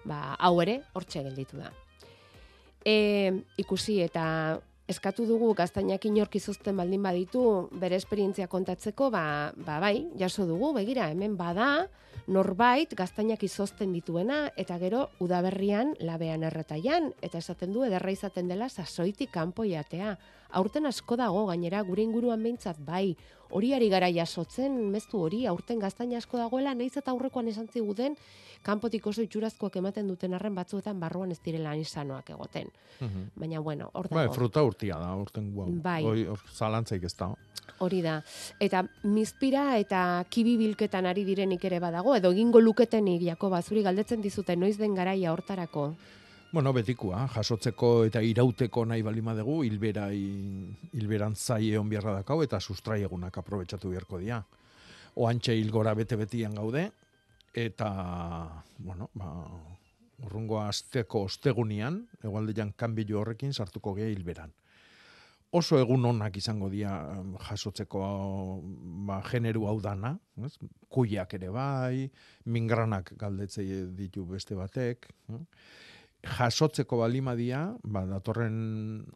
ba, hau ere, hortxe gelditu da. E, ikusi eta eskatu dugu gaztainak inork izozten baldin baditu bere esperientzia kontatzeko, ba, ba bai, jaso dugu, begira, hemen bada, norbait gaztainak izozten dituena, eta gero udaberrian labean erretaian, eta esaten du ederra izaten dela sasoitik kanpo jatea. Aurten asko dago, gainera, gure inguruan behintzat bai, hori ari gara jasotzen, meztu hori, aurten gaztaina asko dagoela, naiz eta aurrekoan esan ziguten, kanpotik oso itxurazkoak ematen duten arren batzuetan barruan ez direla hain sanoak egoten. Baina, bueno, hor dago. Bai, fruta urtia da, urten guau. Bai. Hoi, hor, zalantzaik ez da. Hori da. Eta mizpira eta kibi bilketan ari direnik ere badago, edo egingo luketenik, Jakoba, zuri galdetzen dizute noiz den garaia hortarako. Bueno, betikoa, jasotzeko eta irauteko nahi balima dugu, hilberai, hilberan zai egon biharra dakau, eta sustrai egunak aprobetsatu beharko dira. Oantxe hilgora bete-betian gaude, eta, bueno, ba, urrungo asteko ostegunian, egualdean kanbilu horrekin sartuko geha hilberan. Oso egun onak izango dira jasotzeko ba, generu hau dana, ez? kuiak ere bai, mingranak galdetze ditu beste batek, eh? Jasotzeko balimadia, ba, datorren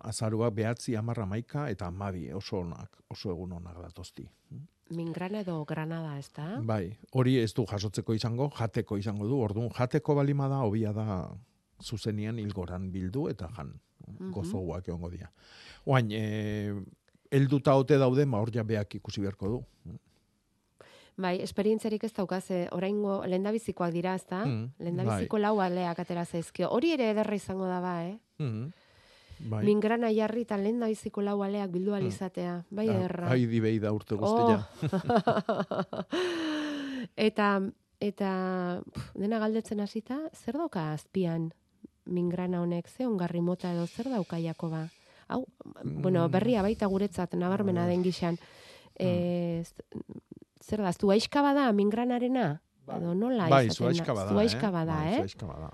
azarua behatzi amarra maika eta amabi oso onak, oso egun onak datozti. Mingrana edo granada, ez da? Bai, hori ez du jasotzeko izango, jateko izango du, orduan jateko balimada hobia da zuzenian hilgoran bildu eta jan, Mhm. gozoguak egongo dira. Oain, e, elduta ote daude, ma hor ja beak ikusi beharko du. Bai, esperientziarik ez daukaz, eh, oraingo lendabizikoak dira, ez da? Mm, Lendabiziko lau aleak atera zaizkio. Hori ere ederra izango da ba, eh? Mhm. Bai. Mingrana jarri eta lendabiziko lau aleak bildu Mm. alizatea. Bai, Ah, ederra. Ai dibei da urte guztia. Oh. eta, eta pf, dena galdetzen hasita, zer dauka azpian mingrana honek, ze ongarri mota edo zer dauka Jakoba? Hau, bueno, Mm. berria baita guretzat nabarmena den gixan. E, zer da, zuaiska bada mingranarena? Edo nola Bai, izaten da? zuaiska bada, Zuaiska eh? bada, Bai, eh? zuaiska bada.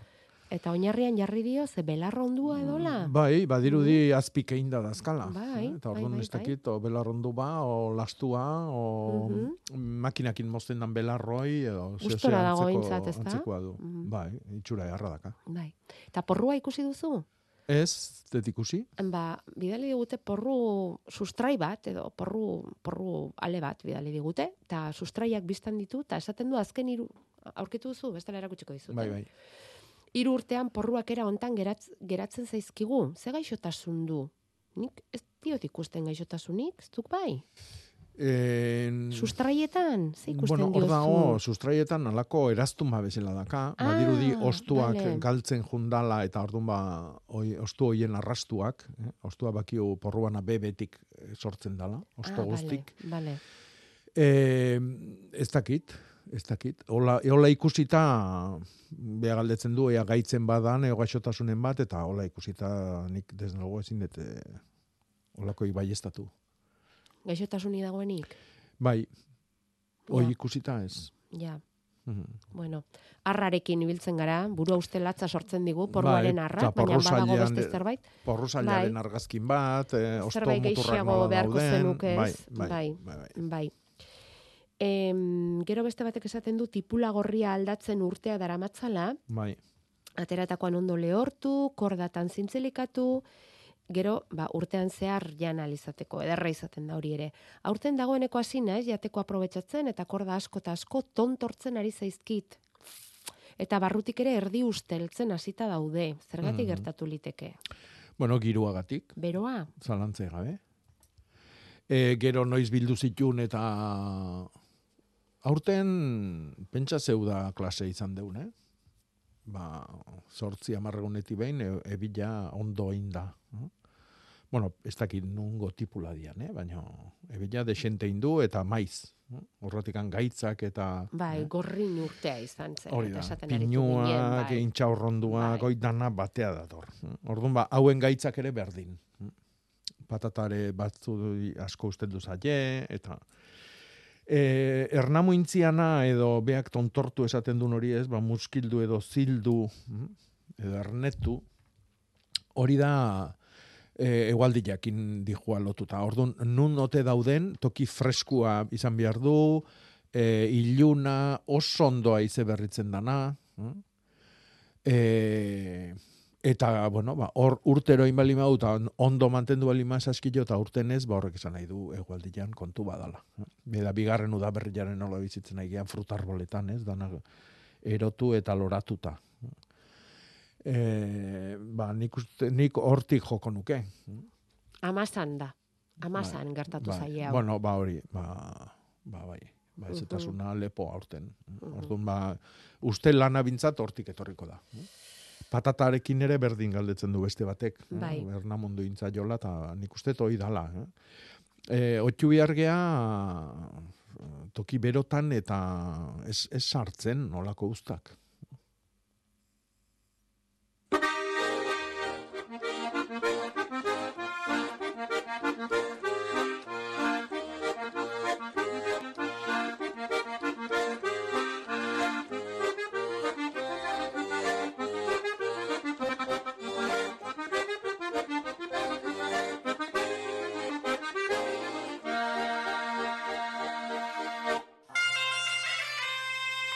Eta oinarrian jarri dio, ze belarrondua edola? Bai, badirudi azpik egin da dazkala. Bai, Eta bai, orduan bai, ez dakit, o belarrondu ba, o lastua, o Mhm. makinakin mozten dan belarroi, edo Gustora dago antzeko- antzekoa du. Mhm. Bai, itxura jarra daka. Bai. Eta porrua ikusi duzu? Ez, ez ikusi? Ba, bidali digute porru sustrai bat, edo porru, porru ale bat bidali digute, eta sustraiak biztan ditu, eta esaten du azken hiru aurkitu duzu, bestela erakutsiko dizut. Bai, eh? bai. Hiru urtean porruak era hontan geratz, geratzen zaizkigu. Ze gaixotasun du? Nik ez diot ikusten gaixotasunik, ez duk bai? En... Sustraietan, ze ikusten bueno, hor diozu? dago, sustraietan alako eraztun bezala daka. Badirudi Ah, ostuak vale. galtzen jundala eta orduan ba, oi, ostu hoien arrastuak, eh? ostua bakio porruana bebetik eh, sortzen dala, osto ah, guztik. Vale, Eh, ez dakit, ez dakit. Ola, hola ikusita, bea galdetzen du, ea gaitzen badan, eo gaixotasunen bat, eta hola ikusita nik desnago ezin dut eh, holako ibaiestatu. Gaixotasuni dagoenik? Bai, hoi ikusita ez. Ja. Mhm. Bueno, arrarekin ibiltzen gara, burua uste latza sortzen digu, porruaren Bai, arra, eta baina badago porruzailean- beste zerbait. Porruzailearen Bai. argazkin bat, eh, osto muturrak beharko zenuke ez? bai, bai, bai, bai. Em, gero beste batek esaten du tipula gorria aldatzen urtea daramatzala, bai. ateratakoan ondo lehortu, kordatan zintzelikatu, gero, ba, urtean zehar jan alizateko, ederra izaten da hori ere. Aurten dagoeneko hasi naiz jateko aprobetsatzen eta korda asko eta asko tontortzen ari zaizkit. Eta barrutik ere erdi usteltzen hasita daude. Zergatik Mhm. gertatu liteke? Bueno, giruagatik, Beroa? zalantze gabe. E, gero noiz bildu zitun eta aurten pentsa zeu da klase izan deun, eh? Ba, sortzi amarregunetik behin, e, ebila ondo inda. eh? Bueno, ez dakit nungo tipula dian, eh? baina ebila desente indu eta maiz. eh? Horratikan gaitzak eta... Bai, gorrin urtea izan zen. Hori da, pinuak, bai. intxaurronduak, bai. dana batea dator. Orduan ba, hauen gaitzak ere berdin. Patatare batzu asko usten du zaie, eta e, ernamu intziana edo beak tontortu esaten duen hori ez, ba, muskildu edo zildu, mm, edo ernetu, hori da e, egualdi jakin dijua lotuta. Orduan, nun ote dauden, toki freskua izan behar du, e, iluna, oso ondoa ize berritzen dana, e, eta, bueno, ba, hor urtero inbali mau, eta ondo mantendu bali ma saskillo, eta urten ez, ba, horrek esan nahi du egualdian kontu badala. Beda, bigarren udaberriaren nola bizitzen nahi gehan frutarboletan, ez, dana erotu eta loratuta. E, ba, nik, uste, nik hortik joko nuke. Amazan da. Amazan gertatu Bai, zaie hau. Bueno, ba hori, ba, ba bai. Ba, ez eta lepo aurten. Orduan, ba, uste lana bintzat hortik etorriko da. Patatarekin ere berdin galdetzen du beste batek. Bai. Berna mundu intza jola, eta nik uste toi dala. Eh? E, otxu bihargea toki berotan eta ez, ez sartzen nolako ustak.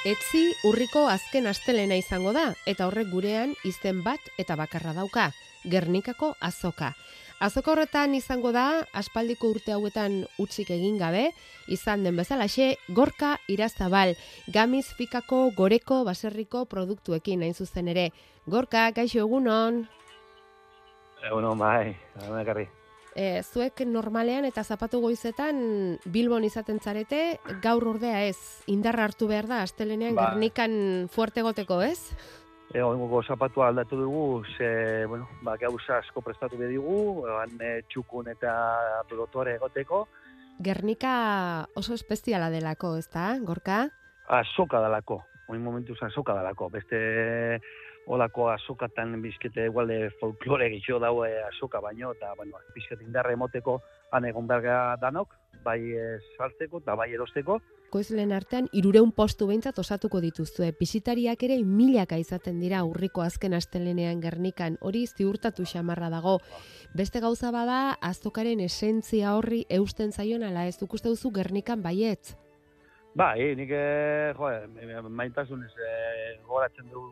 Etzi urriko azken astelena izango da, eta horrek gurean izen bat eta bakarra dauka, Gernikako azoka. Azoka horretan izango da, aspaldiko urte hauetan utzik egin gabe, izan den bezalaxe, gorka irazabal, gamiz fikako goreko baserriko produktuekin hain zuzen ere. Gorka, kaixo egunon, Egunon, bai, egunon ekarri. E, zuek normalean eta zapatu goizetan Bilbon izaten zarete, gaur ordea ez, indarra hartu behar da, astelenean Bai. Gernikan fuerte goteko, ez? Egongo zapatua aldatu dugu, ze, bueno, ba, gauza asko prestatu bedigu, egan e, txukun eta pelotore egoteko, Gernika oso espeziala delako, ezta, gorka? azoka dalako, oin momentuz azoka dalako, beste olako azokatan bizkete igualde folklore gixo daue azoka baino, eta, bueno, bizkete indarra emoteko han egon berga danok, bai e, saltzeko eta bai erosteko, Koizlen artean irureun postu behintzat osatuko dituzue. Bisitariak ere milaka izaten dira urriko azken astelenean Gernikan, hori ziurtatu xamarra dago. Beste gauza bada, azokaren esentzia horri eusten zaion ala ez duk uste duzu Gernikan baietz. Bai, nik, eh, jo, eh, maitasunez eh, goratzen du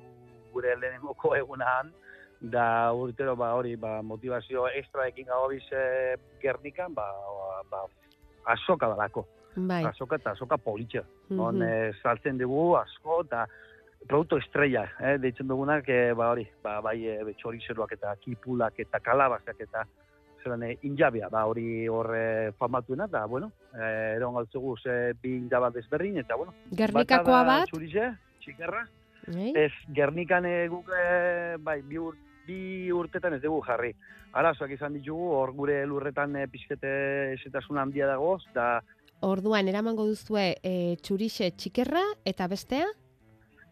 gure lehenengoko egunan, da urtero ba hori ba motivazio extraekin gago biz eh, Gernikan, ba, ba azoka dalako. Bai. Azoka eta azoka politxa. Mhm. On eh, saltzen dugu asko eta produktu estrella, eh, deitzen dugunak, eh, ba hori, ba, bai eh, txorizeroak eta kipulak eta kalabazak eta zelan eh, injabia, ba hori hor famatuena, da, bueno, eh, eron galtzegu ze bi injaba desberdin, eta bueno. Gernikakoa bat? Txurize, txikerra, Bai? ez Gernikan eh, guk, eh, bai, bi, ur, bi urtetan ez dugu jarri. Arazoak izan ditugu, hor gure lurretan eh, pizkete esetasun handia dagoz, da Orduan, eramango duzue e, txurixe txikerra eta bestea?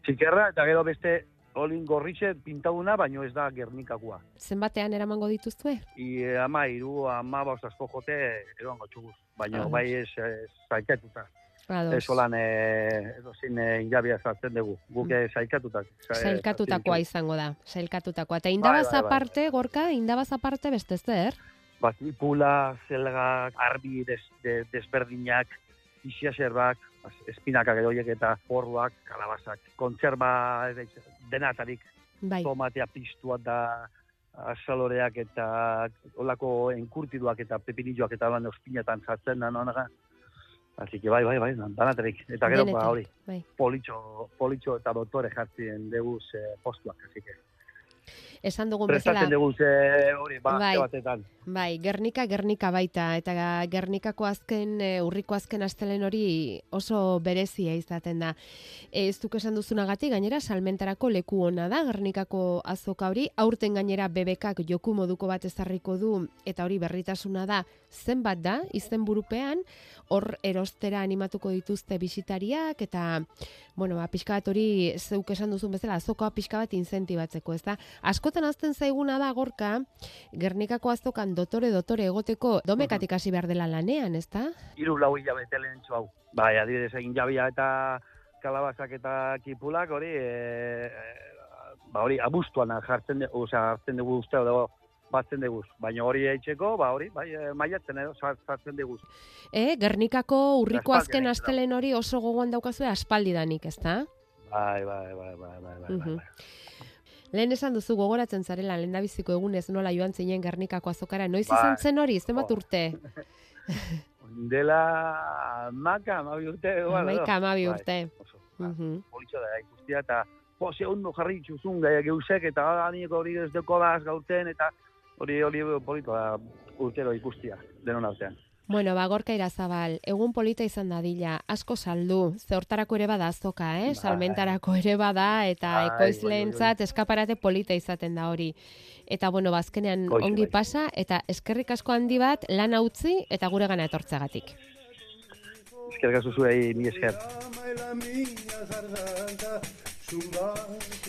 txikerra, eta gero beste olin gorritxe pintaduna, baino ez da Gernikakoa. Zenbatean eramango dituzue? I ama, iru, ama bauz asko jote, eroan gotxuguz. Baina bai ez, ez zaikatuta. Ados. Ez holan, eh, edo zin eh, injabia sartzen dugu. Guk eh, zaikatuta. Sailkatutakoa izango da, sailkatutakoa. Eta indabaz bai, bai. aparte, gorka, indabaz aparte beste zer? Batipula, zelgak, arbi des, de, desberdinak, isiaserbak, espinakak edo horiek eta porruak, kalabazak, kontserba denatarik, Bai. tomatea piztua da asaloreak eta olako enkurtiduak eta pepinilloak eta lan ospinatan sartzen da nonaga. Así que bai, bai, bai, danaterik. Eta gero, ba, hori, bai. politxo, politxo eta doktore jartzen dugu eh, postuak, así que. Esan dugun bezala, Prestatzen dugu ze hori, ba, Bai. batetan. bai, Gernika, Gernika baita, eta Gernikako azken, e, urriko azken astelen hori oso berezia izaten da. E, ez duk esan duzunagatik, gainera, salmentarako leku ona da, Gernikako azoka hori, aurten gainera bebekak joku moduko bat ezarriko du, eta hori berritasuna da, zenbat da, izen burupean, hor erostera animatuko dituzte bisitariak, eta, bueno, ba, pixka bat hori, zeuk esan duzun bezala, azokoa pixka bat incentibatzeko, ez da? Askotan azten zaiguna da, gorka, Gernikako azokan dotore dotore egoteko domekatik hasi behar dela lanean, ez da? Hiru lau hilabete lehentxo hau. Bai, adibidez, egin jabia eta kalabazak eta kipulak hori, e, ba hori, abuztuan jartzen, de, osea, hartzen dugu uste, edo batzen dugu. Baina hori eitzeko, ba hori, bai, e, maiatzen edo, sar- sartzen dugu. E, Gernikako urriko azken astelen hori oso gogoan daukazue aspaldidanik, ez da? Bai, bai, bai, bai, bai, bai, bai. Lehen esan duzu gogoratzen zarela lehendabiziko egunez nola joan zinen Gernikako azokara. Noiz Bai. izan zen hori, zenbat urte? Dela maka, amabi urte. igual, edo. Hamaika, hamabi Bai, urte. politxo da, ikustia, eta po, ze ondo jarri txuzun gai geusek, eta anieko hori ez deko das gauten, eta hori hori polito da urtero ikustia, denon artean. Bueno, ba, gorka irazabal, egun polita izan dadila, asko saldu, ze hortarako ere bada azoka, eh? Salmentarako ere bada, eta Bai, ekoizleentzat eskaparate polita izaten da hori. Eta, bueno, bazkenean Hoxe, ongi bai. pasa, eta eskerrik asko handi bat, lan utzi eta gure gana etortzagatik. Eskerrik asko zuei, mi esker.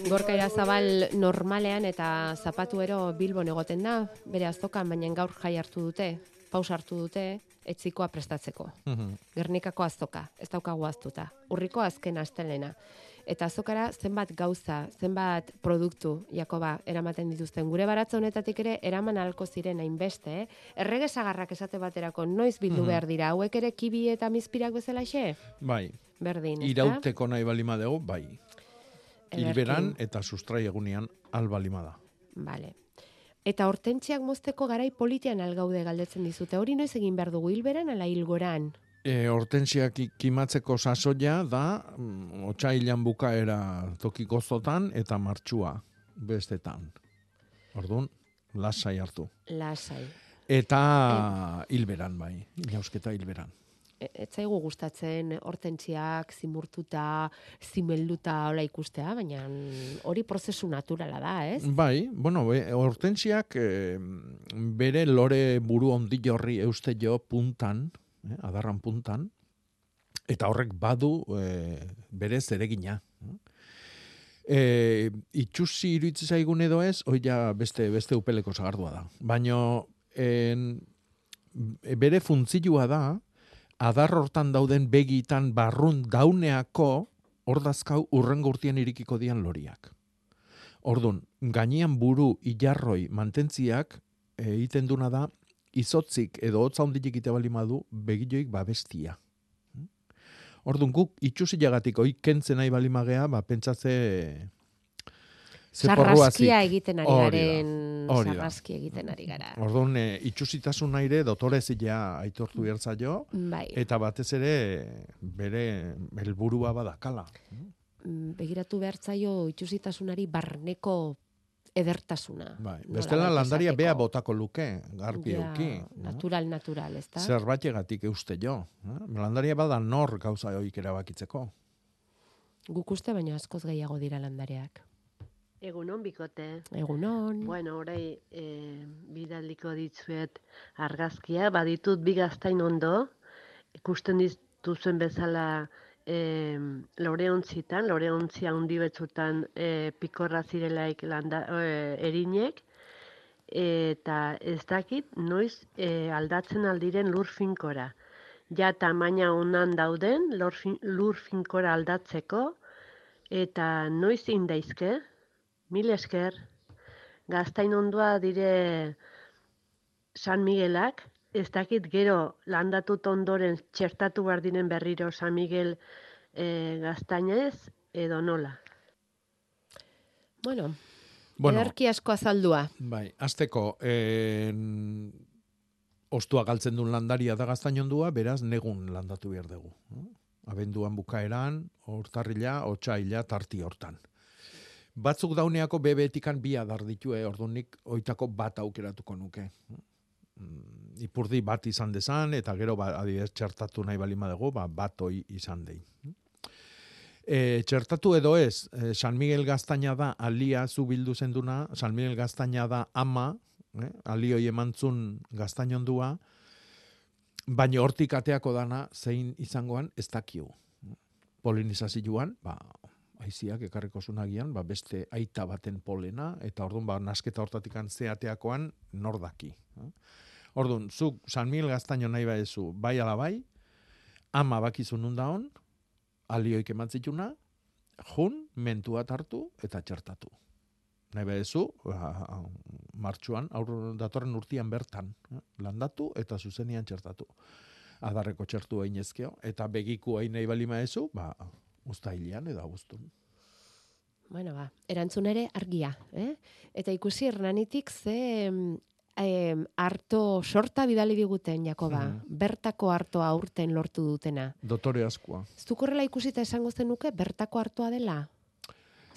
Gorka irazabal normalean eta zapatuero Bilbon egoten da, bere azokan, baina gaur jai hartu dute, paus hartu dute, etzikoa prestatzeko. Gernikako azoka, ez daukagu aztuta. Urriko azken astelena. Eta azokara zenbat gauza, zenbat produktu, Jakoba, eramaten dituzten. Gure baratza honetatik ere, eraman halko ziren hainbeste, eh? Errege sagarrak esate baterako, noiz bildu Mhm. behar dira, hauek ere kibi eta mizpirak bezala xe? Bai, Berdin, ezta? irauteko nahi balima dugu, bai. Hilberan eta sustrai egunean albalima da. Vale. Eta hortentziak mozteko garai politian algaude galdetzen dizute. Hori noiz egin behar dugu hilberan ala hilgoran? E, hortensiak i- kimatzeko sasoia da, mm, otsailan bukaera tokiko zotan eta martxua bestetan. Orduan, lasai hartu. Lasai. Eta hilberan bai, inausketa hilberan. E- Ez zaigu gustatzen hortentziak zimurtuta, zimelduta hola ikustea, baina hori prozesu naturala da, ez? Bai, bueno, be, hortensiak eh, bere lore buru ondi jorri euste jo puntan, eh, adarran puntan, eta horrek badu eh, bere zeregina. E, itxusi iruitzi zaigun edo ez, hoi ja beste, beste upeleko zagardua da. Baina en, bere funtzilua da, adar hortan dauden begitan barrun dauneako ordazkau urrengo urtean irikiko dian loriak. Ordun, gainean buru ilarroi mantentziak eh, egiten duna da izotzik edo hotza hondilik ite bali madu begilloik babestia. Ordun guk itxusilagatik oi kentzen nahi bali magea, ba pentsatze ze porruazik. Egiten ari garen, sarraskia egiten ari gara. Orduan, e, itxusitasun aire dotore zilea aitortu behar zaio, Bai. eta batez ere bere helburua badakala. Mm, Begiratu behar zaio itxusitasunari barneko edertasuna. Bai. Bestela landaria esateko. bea botako luke, garbi Ja, euki. Natural, natural, ez da? Zerbaitegatik euste jo. eh? Landaria bada nor gauza hoik erabakitzeko. Guk uste baina askoz gehiago dira landareak. Egunon, bikote. Egunon. Bueno, orai, e, bidaliko ditzuet argazkia, baditut bi gaztain ondo, ikusten dituzuen bezala e, loreontzitan, loreontzi handi betzutan e, pikorra zirelaik landa, e, erinek, eta ez dakit noiz e, aldatzen aldiren lur finkora. Ja tamaina honan dauden lur, fin, lur finkora aldatzeko, eta noiz indaizke, Mil esker, gaztain ondoa dire San Miguelak, ez dakit gero landatut ondoren txertatu behar diren berriro San Miguel e, gaztainez, edo nola. Bueno, Bueno. Ederki asko azaldua. Bai, azteko, en, ostua galtzen duen landaria da gaztainondua, beraz negun landatu behar dugu. Abenduan bukaeran, hortarrila, otxaila, tarti hortan. Batzuk dauneako bebetikan bi adar ditue, orduan nik oitako bat aukeratuko nuke. Mm, Ipurdi bat izan dezan, eta gero ba, adibidez txertatu nahi balima dugu, ba, bat oi izan dei. E, txertatu edo ez, e, San Miguel Gaztaina da alia zu bildu zenduna, San Miguel Gaztaina da ama, eh, alioi emantzun gaztainondua, baina hortik ateako dana zein izangoan ez dakiu. Polinizazioan, ba, aiziak ekarriko zunagian, ba, beste aita baten polena, eta orduan, ba, nasketa hortatik zeateakoan nordaki. eh. Orduan, zuk San Miguel Gaztaino nahi baezu, bai ala bai, ama bakizu nun daon, alioik emantzituna, jun, mentua hartu eta txertatu. Nahi badezu, ba, martxuan, aur datorren urtian bertan, eh, landatu eta zuzenian txertatu. Adarreko txertu ainezkeo, eta begiku hain nahi balima ezu, ba, ustailean edo abuztun. Bueno, ba, erantzun ere argia, eh? Eta ikusi hernanitik ze em, harto sorta bidali diguten, Jakoba. Mhm. Bertako hartoa aurten lortu dutena. Dotore askoa. Horrela ikusita esango zenuke bertako hartoa dela?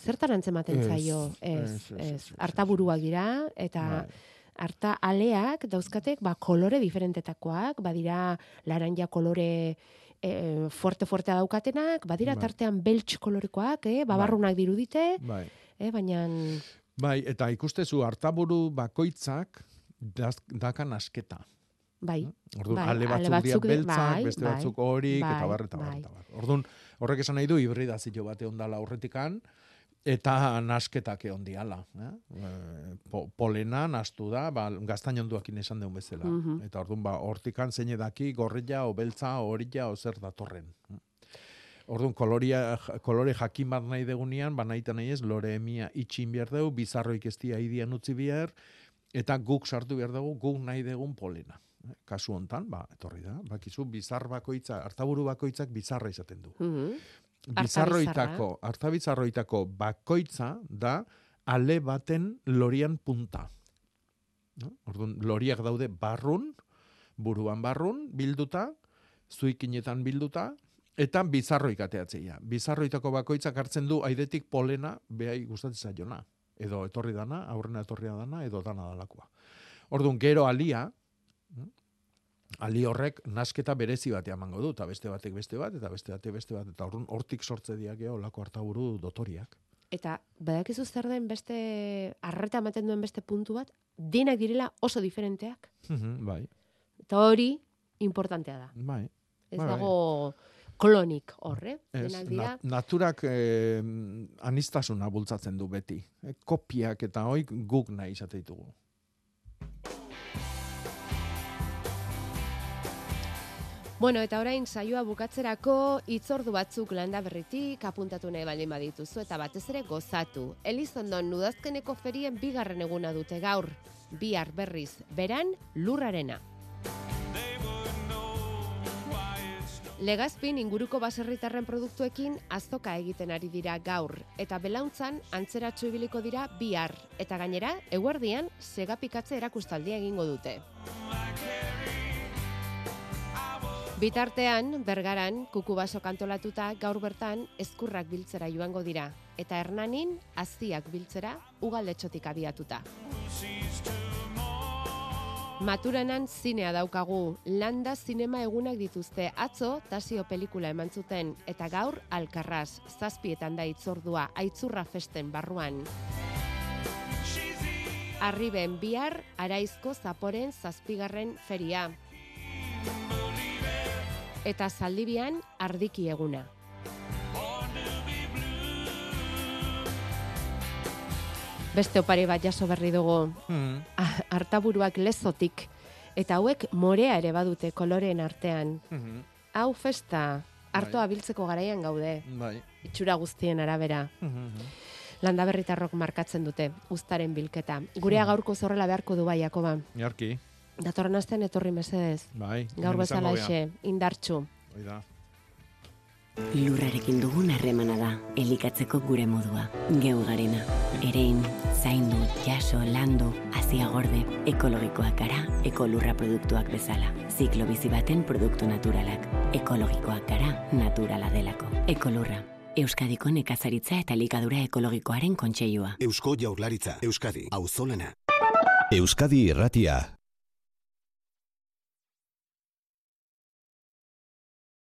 Zertan antzematen Ez, zaio? Ez, ez, ez, ez. ez, ez. Hartaburuak dira, eta Bai. harta aleak dauzkatek ba, kolore diferentetakoak, badira laranja kolore e, fuerte-fuertea daukatenak, badira Bai. tartean beltx kolorekoak, eh? babarrunak dirudite, Bai. eh? baina Bai, eta ikustezu hartaburu bakoitzak daz, dakan asketa. bai, Orduan, bai, ale batzuk, dira di- beltzak, bai, beste bai, batzuk horik, bai, bar, eta bar, bai. eta bar. Orduan, horrek esan nahi du hibridazio bate ondala aurretikan, eta nasketak egon diala. Eh? Eh, Po, polena nastu da, ba, gaztainonduakin esan deun bezala. Mhm. Eta orduan, ba, hortikan zein edaki gorrilla, o beltza, o horilla, o zer datorren. Orduan, koloria, kolore jakin bat nahi degunean, ba nahi nahi ez, lore emia itxin behar dugu, bizarroik ez dia idian utzi behar, eta guk sartu behar dugu, guk nahi degun polena. Eh, Kasu hontan, ba, etorri da, bakizu, bizar bakoitza, hartaburu bakoitzak bizarra izaten du. Mhm. Arta Bizarroitako, hartabizarroitako bakoitza da ale baten lorian punta. No? Orduan, loriak daude barrun, buruan barrun, bilduta, zuikinetan bilduta, eta bizarroik ateatzeia. Bizarroitako bakoitzak hartzen du aidetik polena behai gustatzen zaiona. Edo etorri dana, aurrena etorria dana, edo dana dalakoa. Orduan, gero alia, ali horrek nasketa berezi batean emango du, eta beste batek beste bat, eta beste batek beste bat, eta orduan hortik sortze diak olako hartaburu dotoriak. Eta badakizu zer den beste arreta ematen duen beste puntu bat, denak direla oso diferenteak. Mhm, bai, Eta hori importantea da. bai. Ez Bai, bai. dago klonik horre. Ez, Denak dira. nat- naturak eh, anistasuna bultzatzen du beti. Eh, kopiak eta hoik guk nahi izate ditugu. Bueno, eta orain saioa bukatzerako hitzordu batzuk landa berritik apuntatu nahi baldin badituzu eta batez ere gozatu. Elizondon nudazkeneko ferien bigarren eguna dute gaur. Bihar berriz, beran lurrarena. Legazpin inguruko baserritarren produktuekin azoka egiten ari dira gaur eta belauntzan antzeratxo ibiliko dira bihar eta gainera eguerdian segapikatze erakustaldia egingo dute. Bitartean, bergaran, kukubaso kantolatuta gaur bertan eskurrak biltzera joango dira eta hernanin aztiak biltzera ugaldetxotik abiatuta. Maturanan zinea daukagu, landa zinema egunak dituzte atzo tasio pelikula eman zuten eta gaur alkarraz, zazpietan da itzordua, aitzurra festen barruan. Arriben bihar, araizko zaporen zazpigarren feria. Eta zaldibian, ardiki eguna. Beste opari bat jaso berri dugu, Hmm. Ah, hartaburuak lezotik, eta hauek morea ere badute koloreen artean. Mhm. Hau festa, hartoa biltzeko garaian gaude, Bai. itxura guztien arabera. Mhm. Landa berritarrok markatzen dute, uztaren bilketa. Gurea gaurko zorrela beharko du bai, Jakoba. Jarki, Datorren astean etorri mesedez. bai. Gaur bezala ixe, indartxu. Hoi da. Lurrarekin dugun harremana da, elikatzeko gure modua, geu garena. Erein, zaindu, jaso, landu, hasia gorde, ekologikoak gara, ekolurra produktuak bezala. Ziklo bizi baten produktu naturalak. Ekologikoak gara, naturala delako. Ekolurra. Euskadiko nekazaritza eta likadura ekologikoaren kontseilua. Eusko Jaurlaritza, Euskadi, auzolana. Euskadi irratia,